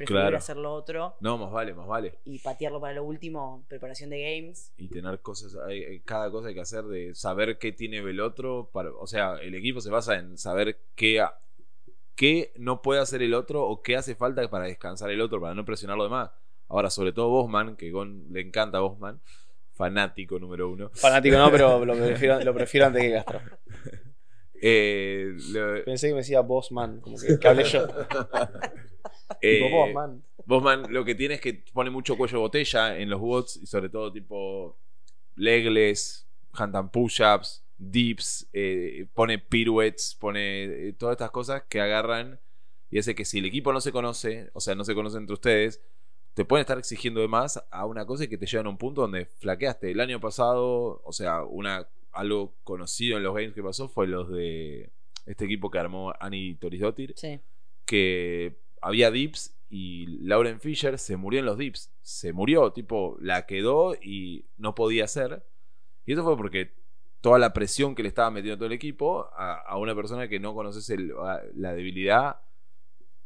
Es pre- preferible Claro. hacer lo otro No, más vale, más vale. y patearlo para lo último, preparación de games. Y tener cosas, cada cosa hay que hacer de saber qué tiene el otro. Para, o sea, el equipo se basa en saber qué, qué no puede hacer el otro o qué hace falta para descansar el otro, para no presionar lo demás. Ahora, sobre todo Bosman, que le encanta a Bosman, fanático número uno. Fanático no, pero lo prefiero, lo prefiero antes que Castro. Eh, lo- Pensé que me decía Bossman, como que, que hablé yo. eh, Tipo Bossman. Bosman lo que tiene es que pone mucho cuello de botella en los bots y sobre todo tipo legless, handstand push-ups, dips, eh, pone pirouettes, pone eh, todas estas cosas que agarran y hace que si el equipo no se conoce, o sea, no se conoce entre ustedes, te pueden estar exigiendo de más a una cosa y que te llevan a un punto donde flaqueaste. El año pasado, o sea, una algo conocido en los games que pasó fue los de este equipo que armó Annie Torisdottir Sí. que había dips y Lauren Fisher se murió en los dips. Se murió, tipo, la quedó y no podía hacer. Y eso fue porque toda la presión que le estaba metiendo todo el equipo a, a una persona que no conoces el- a- la debilidad.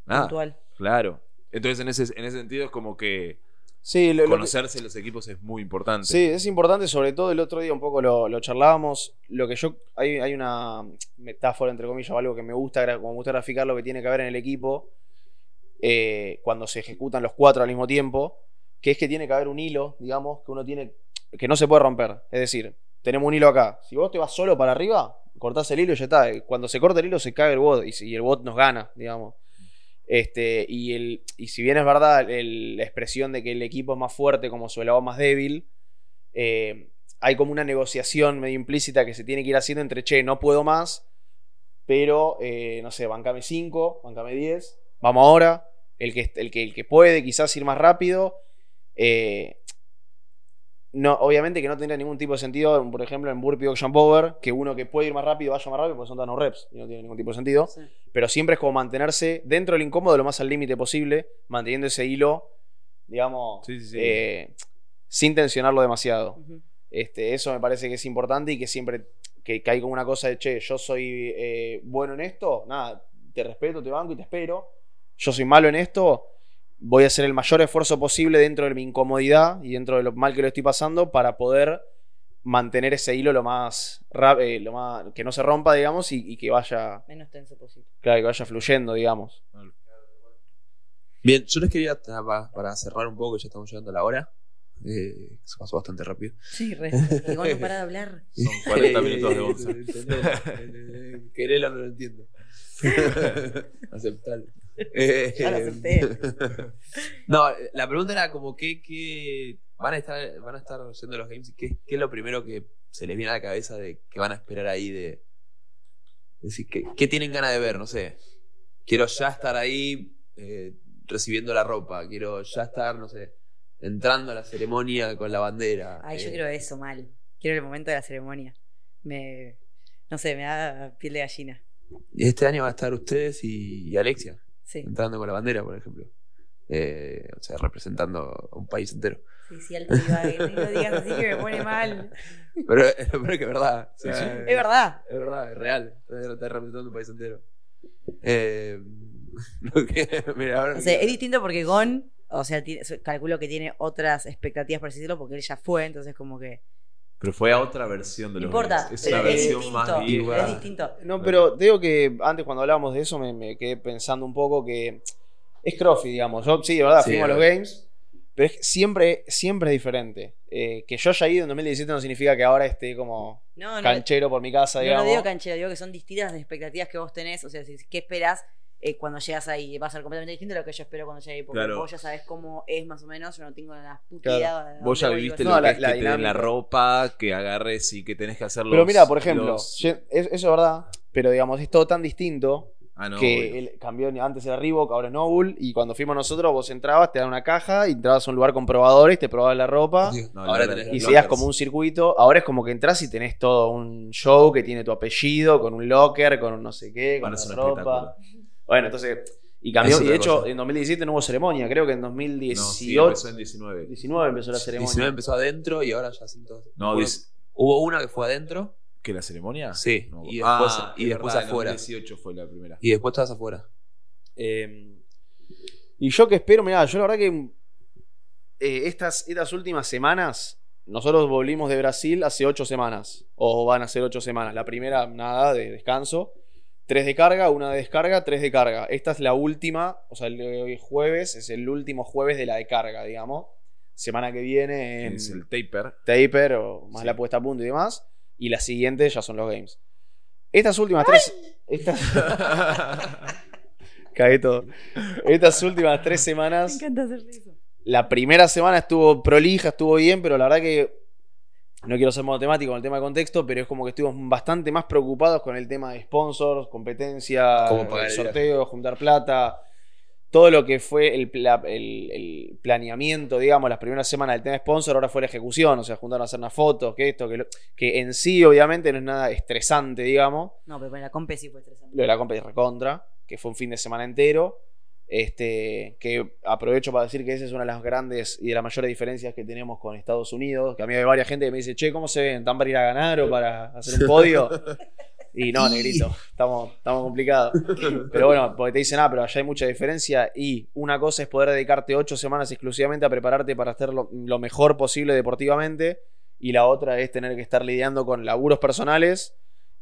Nada, Puntual. claro. Entonces, en ese, en ese sentido, es como que Sí, lo- lo que- conocerse los equipos es muy importante. Sí, es importante, sobre todo el otro día un poco lo, lo charlábamos. Lo que yo. Hay, hay una metáfora, entre comillas, o algo que me gusta, como me gusta graficar lo que tiene que haber en el equipo eh, cuando se ejecutan los cuatro al mismo tiempo, que es que tiene que haber un hilo, digamos, que uno tiene. que no se puede romper. Es decir, tenemos un hilo acá. Si vos te vas solo para arriba, cortás el hilo y ya está. Cuando se corta el hilo, se cae el bot y, si- y el bot nos gana, digamos. Este, y, el, y si bien es verdad la expresión de que el equipo es más fuerte como su lado más débil, eh, hay como una negociación medio implícita que se tiene que ir haciendo entre, che, no puedo más, pero, eh, no sé, bancame 5, bancame 10, vamos ahora, el que, el que, el que puede quizás ir más rápido. eh, no, obviamente que no tendría ningún tipo de sentido, por ejemplo, en Burpee o Jump Over, que uno que puede ir más rápido vaya más rápido porque son tan reps y no tiene ningún tipo de sentido Sí. pero siempre es como mantenerse dentro del incómodo lo más al límite posible, manteniendo ese hilo, digamos, Sí, sí, sí. eh, sin tensionarlo demasiado. Este, eso me parece que es importante y que siempre que, que hay como una cosa de, che, yo soy eh, bueno en esto, nada, te respeto, te banco y te espero. Yo soy malo en esto, voy a hacer el mayor esfuerzo posible dentro de mi incomodidad y dentro de lo mal que lo estoy pasando para poder mantener ese hilo lo más, eh, lo más que no se rompa, digamos, y, y que vaya, Menos tenso posible. claro, que vaya fluyendo, digamos. Bien, yo les quería, pa- para cerrar un poco, ya estamos llegando a la hora. Eh, se pasó bastante rápido. Sí, re. Gon no para de hablar. Son 40 minutos de once. Querelo no lo entiendo. Aceptalo. Eh, Ya lo acepté. no, la pregunta era como que, que van a estar van a estar yendo los games y qué, qué es lo primero que se les viene a la cabeza de que van a esperar ahí de decir, ¿qué, qué tienen ganas de ver? No sé. Quiero ya estar ahí eh, recibiendo la ropa, quiero ya estar, no sé, entrando a la ceremonia con la bandera. Ay, yo Eh, quiero eso mal. Quiero el momento de la ceremonia. Me. No sé, me da piel de gallina. Y este año va a estar ustedes y, y Alexia, Sí. entrando con la bandera, por ejemplo. Eh, o sea, representando a un país entero. Sí, sí, alto divague. No lo digas así que me pone mal. Pero es que es verdad. o sea, Sí, sí. Es verdad. Es verdad, es real. Estás representando un país entero. Eh, lo que- mira, ahora O sea, es distinto porque Gon, o sea, tiene- calculo que tiene otras expectativas por así decirlo, porque él ya fue, entonces como que. Pero fue a otra versión de No los importa. Es una es versión distinto. más vieja. Es distinto. No, pero digo que antes cuando hablábamos de eso me, me quedé pensando un poco que es Crofi, digamos. Yo, sí, de verdad, Sí, fuimos a los games, pero es que siempre, siempre es diferente. Eh, que yo haya ido en 2017 no significa que ahora esté como No, no, canchero por mi casa, no lo digamos. digo canchero, digo que son distintas las expectativas que vos tenés. O sea, si- ¿qué esperás eh, cuando llegas ahí? Va a ser completamente distinto a lo que yo espero cuando llegue ahí. Porque Claro. vos ya sabés cómo es más o menos. Yo no tengo la puta Claro. Vos ya viviste digo, No, lo que la- es la que te den la ropa, que agarres y que tenés que hacer los... Pero mira, por ejemplo, los- yo- es- eso es verdad, pero digamos, es todo tan distinto Ah, no, que cambió, antes era Reebok, ahora es Noble, y cuando fuimos nosotros vos entrabas, te dan una caja y entrabas a un lugar con probadores, te probabas la ropa. No, ahora tenés Y seguías como un circuito. Ahora es como que entras y tenés todo un show que tiene tu apellido, con un locker, con un no sé qué, con Bueno, la ropa. Bueno, entonces. Y cambió. Y de hecho, cosa. en 2017 no hubo ceremonia. Creo que en No, 2018. sí, empezó en 19. 19 empezó la ceremonia. 19 empezó adentro y ahora ya hacen todo. No, Hubo- dice- Hubo una que fue adentro ¿Qué, la ceremonia? Sí, No, y después- ah, y es después verdad, en afuera. 2018 fue la primera. y después estás afuera. Eh, y yo que espero, mirá, yo la verdad que eh, estas, estas últimas semanas, nosotros volvimos de Brasil hace 8 semanas, o van a ser 8 semanas. La primera, nada, de descanso. Tres de carga, una de descarga, tres de carga. Esta es la última, o sea, el de hoy es jueves, es el último jueves de la de carga, digamos. Semana que viene en Es el taper. taper o más Sí. la puesta a punto y demás. Y la siguiente ya son los games. Estas últimas tres. Estas. Cagué todo. Estas últimas tres Me semanas. encanta hacerle eso. La primera semana estuvo prolija, estuvo bien, pero la verdad que. No quiero ser monotemático con el tema de contexto, pero es como que estuvimos bastante más preocupados con el tema de sponsors, competencia, Cómo pagar el sorteo, juntar plata. Todo lo que fue el, pla- el- el planeamiento, digamos, las primeras semanas del tema de sponsor, ahora fue la ejecución. O sea, juntaron a hacer unas fotos, que esto, que lo- que en sí, obviamente, no es nada estresante, digamos. No, pero con la compe sí fue estresante. Lo de la compra y recontra, que fue un fin de semana entero. Este, que aprovecho para decir que esa es una de las grandes y de las mayores diferencias que tenemos con Estados Unidos. Que a mí hay varias gente que me dice, che, ¿cómo se ven? ¿Están para ir a ganar o para hacer un podio? Y no, negrito, estamos, estamos complicados. Pero bueno, porque te dicen, ah, pero allá hay mucha diferencia. Y una cosa es poder dedicarte ocho semanas exclusivamente a prepararte para hacer lo, lo mejor posible deportivamente. Y la otra es tener que estar lidiando con laburos personales,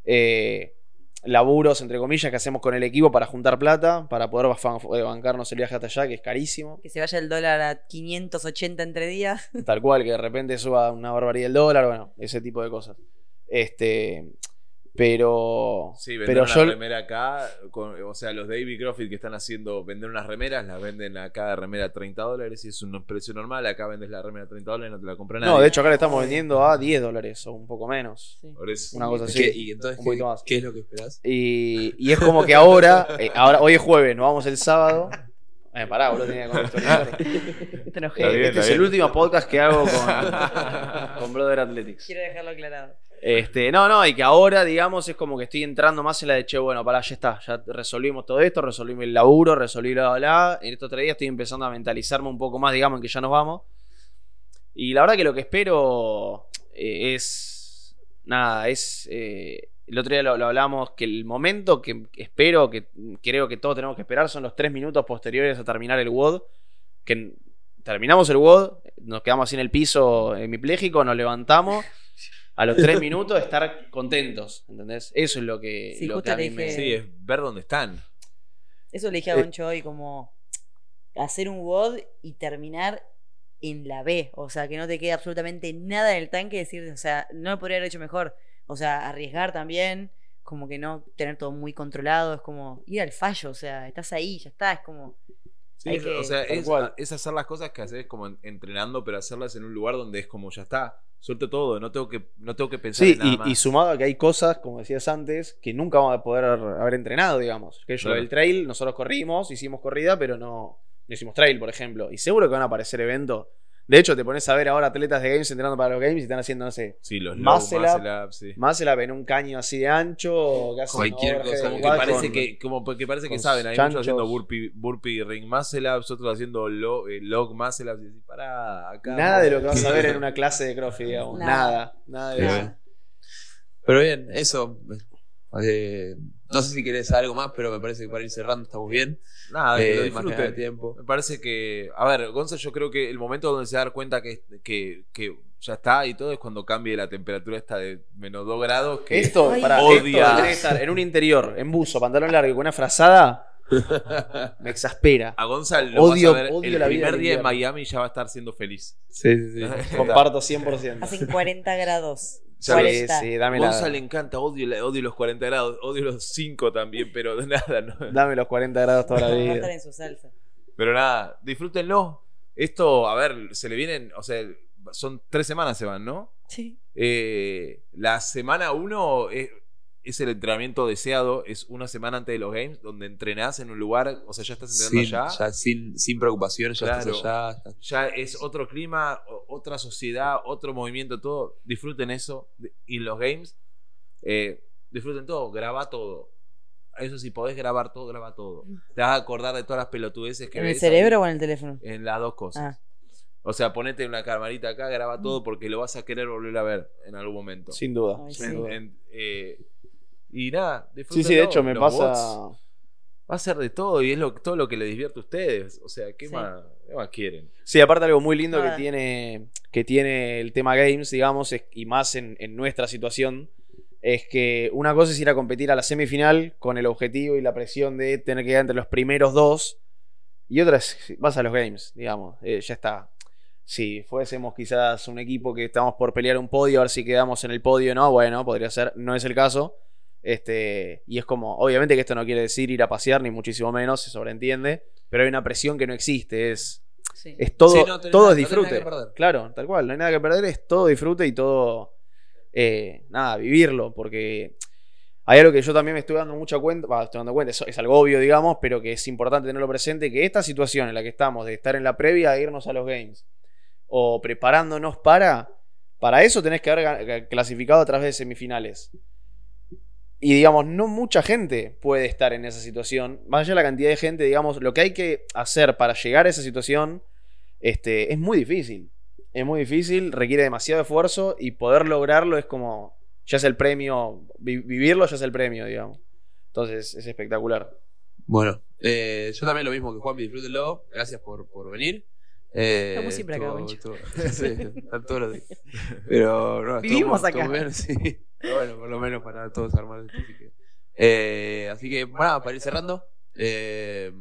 eh, laburos, entre comillas, que hacemos con el equipo para juntar plata, para poder eh, bancarnos el viaje hasta allá, que es carísimo. Que se vaya el dólar a 580 entre días. Tal cual, que de repente suba una barbaridad el dólar, bueno, ese tipo de cosas. Este, pero. Sí, vender pero una yo. remera acá, con- o sea, los David Croffit que están haciendo, vender unas remeras, las venden acá de remera a 30 dólares y es un precio normal, acá vendes la remera a 30 dólares y no te la compra nadie. No, de hecho, acá le estamos vendiendo a 10 dólares o un poco menos. Sí. Una cosa ¿Qué- así. ¿Y entonces un qué, poquito más. qué es lo que esperás? Y, y es como que ahora, eh, ahora, hoy es jueves, nos vamos el sábado. Eh, pará, boludo, tenía que. Te enojé. Este es bien. el último podcast que hago con, con Brother Athletics. Quiero dejarlo aclarado. Este, no, no, y que ahora, digamos, es como que estoy entrando más en la de che, bueno, pará, ya está, ya resolvimos todo esto, resolvimos el laburo, resolví bla, bla. En estos tres días estoy empezando a mentalizarme un poco más, digamos, en que ya nos vamos. Y la verdad que lo que espero eh, es. Nada, es. eh, el otro día lo, lo hablamos, que el momento que espero, que creo que todos tenemos que esperar, son los tres minutos posteriores a terminar el WOD. Que terminamos el WOD, nos quedamos así en el piso hemipléjico, nos levantamos. A los tres minutos estar contentos, ¿entendés? Eso es lo que, Sí, lo que a mí me... Sí, es ver dónde están. Eso le dije a Eh. Goncho hoy, como hacer un WOD y terminar en la B. O sea, que no te quede absolutamente nada en el tanque. Decir, o sea, no lo podría haber hecho mejor. O sea, arriesgar también. Como que no tener todo muy controlado. Es como ir al fallo. O sea, estás ahí, ya está. Es como. Sí, que- o sea, es, hacer las cosas que haces como en- entrenando, pero hacerlas en un lugar donde es como ya está. Suelto todo, no tengo que, no tengo que pensar Sí, en nada y, más. y sumado a que hay cosas, como decías antes, que nunca vamos a poder haber entrenado, digamos. Que yo Claro. del trail, nosotros corrimos, hicimos corrida, pero no, no hicimos trail, por ejemplo. Y seguro que van a aparecer eventos De hecho, te pones a ver ahora atletas de games entrenando para los games y están haciendo, no sé, Sí, los Muscle low, up. muscle up, sí. más en un caño así de ancho o que hacen Cualquier cosa, Como que parece con- que, como que, parece que saben, hay chanchos. muchos haciendo burpee, burpee ring muscle ups, otros haciendo log, eh, log muscle ups, y decís, pará, acá. Nada de lo que vas a ver en una clase de CrossFit, digamos. Nada. Nada, nada de eso. Pero bien, eso. Eh, no sé si querés algo más, pero me parece que para ir cerrando estamos bien. Nada, que lo Eh, más que disfruten. tiempo. Me parece que, a ver, Gonza, yo creo que el momento donde se da cuenta que, que, que ya está y todo es cuando cambie la temperatura esta de menos 2 grados. Que Esto, para Odia. esto estar en un interior, en buzo, pantalón largo y con una frazada, me exaspera. a Gonza lo Odio- vas a ver, odio el la vida primer día en. Miami ya va a estar siendo feliz. Sí, sí, sí. Comparto 100%. Hacen 40 grados. Sí, 40. sí, dame, Gonza la- le encanta, odio, odio los 40 grados, odio los 5 también, pero de nada, no. dame los 40 grados toda la Va a estar vida. en su salsa. Pero nada, disfrútenlo. Esto, a ver, se le vienen, o sea, son tres semanas se van, ¿no? Sí. Eh, la semana 1 es, el entrenamiento deseado, es una semana antes de los games, donde entrenás en un lugar, o sea, ya estás entrenando Sin, allá. ya sin, sin preocupaciones, ya Claro. estás allá. ya- Ya es otro clima, otra sociedad, otro movimiento, todo. Disfruten eso. Y los games, eh, disfruten todo, graba todo. Eso si podés grabar todo, graba todo. Te vas a acordar de todas las pelotudeces que ¿En el cerebro ahí. o en el teléfono? En las dos cosas. Ah. O sea, ponete una camarita acá, graba todo porque lo vas a querer volver a ver en algún momento. Sin duda. Ay, sin sí. En- eh, y nada, Sí, sí, de hecho me Los pasa. bots Va a ser de todo y es lo, todo lo que les divierte a ustedes. O sea, ¿qué, Sí. más, qué más quieren? Sí, aparte algo muy lindo que tiene, que tiene el tema games, digamos, es- y más en, en nuestra situación, es que una cosa es ir a competir a la semifinal con el objetivo y la presión de tener que quedar entre los primeros dos, y otra es, vas a los games, digamos, eh, ya está. Si fuésemos quizás un equipo que estamos por pelear un podio, a ver si quedamos en el podio o no, bueno, podría ser, no es el caso. Este, y es como, obviamente que esto no quiere decir ir a pasear, ni muchísimo menos, se sobreentiende, pero hay una presión que no existe, es, Sí. es todo, Sí, no tenés todo nada- es no tenés nada disfrute. claro, tal cual, no hay nada que perder, es todo disfrute y todo, eh, nada, vivirlo, porque hay algo que yo también me estoy dando mucha cuenta, bah, estoy dando cuenta, es, es algo obvio, digamos, pero que es importante tenerlo presente, que esta situación en la que estamos, de estar en la previa e irnos a los games, o preparándonos para, para eso tenés que haber clasificado a través de semifinales. Y digamos, no mucha gente puede estar en esa situación. Más allá de la cantidad de gente, digamos, lo que hay que hacer para llegar a esa situación este, es muy difícil. Es muy difícil, requiere demasiado esfuerzo y poder lograrlo es como, ya es el premio, vi- vivirlo ya es el premio, digamos. Entonces es espectacular. Bueno, eh, yo también lo mismo que Juan, disfrútenlo. Gracias por, por venir. Eh, Estamos siempre acá, estuvo- sí, están todos los días. Pero no, estuvo Vivimos acá. estuvo bien, sí. Pero bueno, por lo menos para todos armar esto. Así que, eh, así que bueno, para ir cerrando, eh,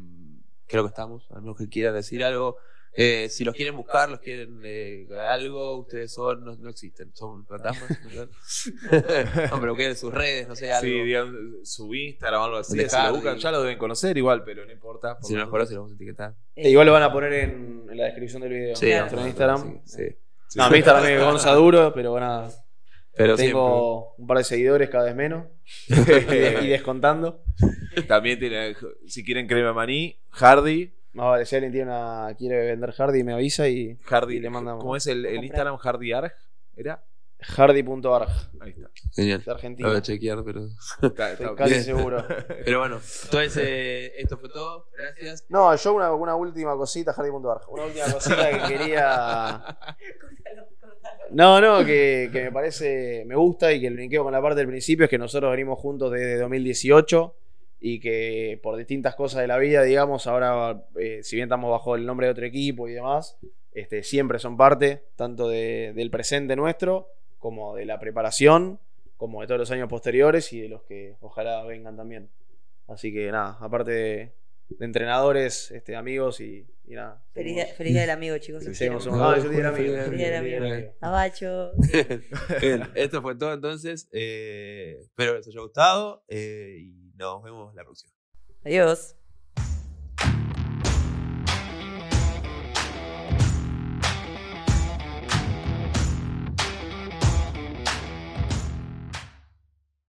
creo que estamos. A menos que quieran decir algo. Eh, si los quieren buscar, los quieren eh, algo, ustedes son, no, no existen, son fantasmas. ¿no? no, pero quieren sus redes, no sé, algo. Sí, digan su Instagram o algo así. Si lo buscan, ya lo deben conocer igual, pero no importa. si no los conocen, los vamos a etiquetar. Eh, igual lo van a poner en, en la descripción del video. Sí, no, Instagram. sí, sí. No, mi Instagram es Gonza Duro, pero bueno, Pero tengo un par de seguidores cada vez menos. y, de- y descontando. También tienen, si quieren crema maní, Hardy. Más vale, si alguien tiene una, quiere vender Hardy, me avisa y Hardy Y le mandamos. ¿Cómo es el, el. Instagram? Hardy Arg. ¿Era? hardy.arg Ahí está. Genial. de Lo Argentina. voy a chequear, pero. Está- Estoy casi bien. seguro. Pero bueno, entonces eh, esto fue todo. Gracias. No, yo una, una última cosita, hardy.arg. Una última cosita que quería. No, no, que, que me parece, me gusta y que el linkeo con la parte del principio es que nosotros venimos juntos desde 2018 y que por distintas cosas de la vida, digamos, ahora, eh, si bien estamos bajo el nombre de otro equipo y demás, este, siempre son parte tanto de- del presente nuestro como de la preparación, como de todos los años posteriores y de los que ojalá vengan también. Así que nada, aparte de, de entrenadores, este, amigos y, y nada. Feliz, seguimos- feliz día del amigo, chicos. los seguimos sumando. Ah, yo amigo. Feliz Feliz día del Feliz amigo. día del amigo. Abacho. Bien, esto fue todo entonces. Eh, espero que les haya gustado eh, y nos vemos la próxima. Adiós.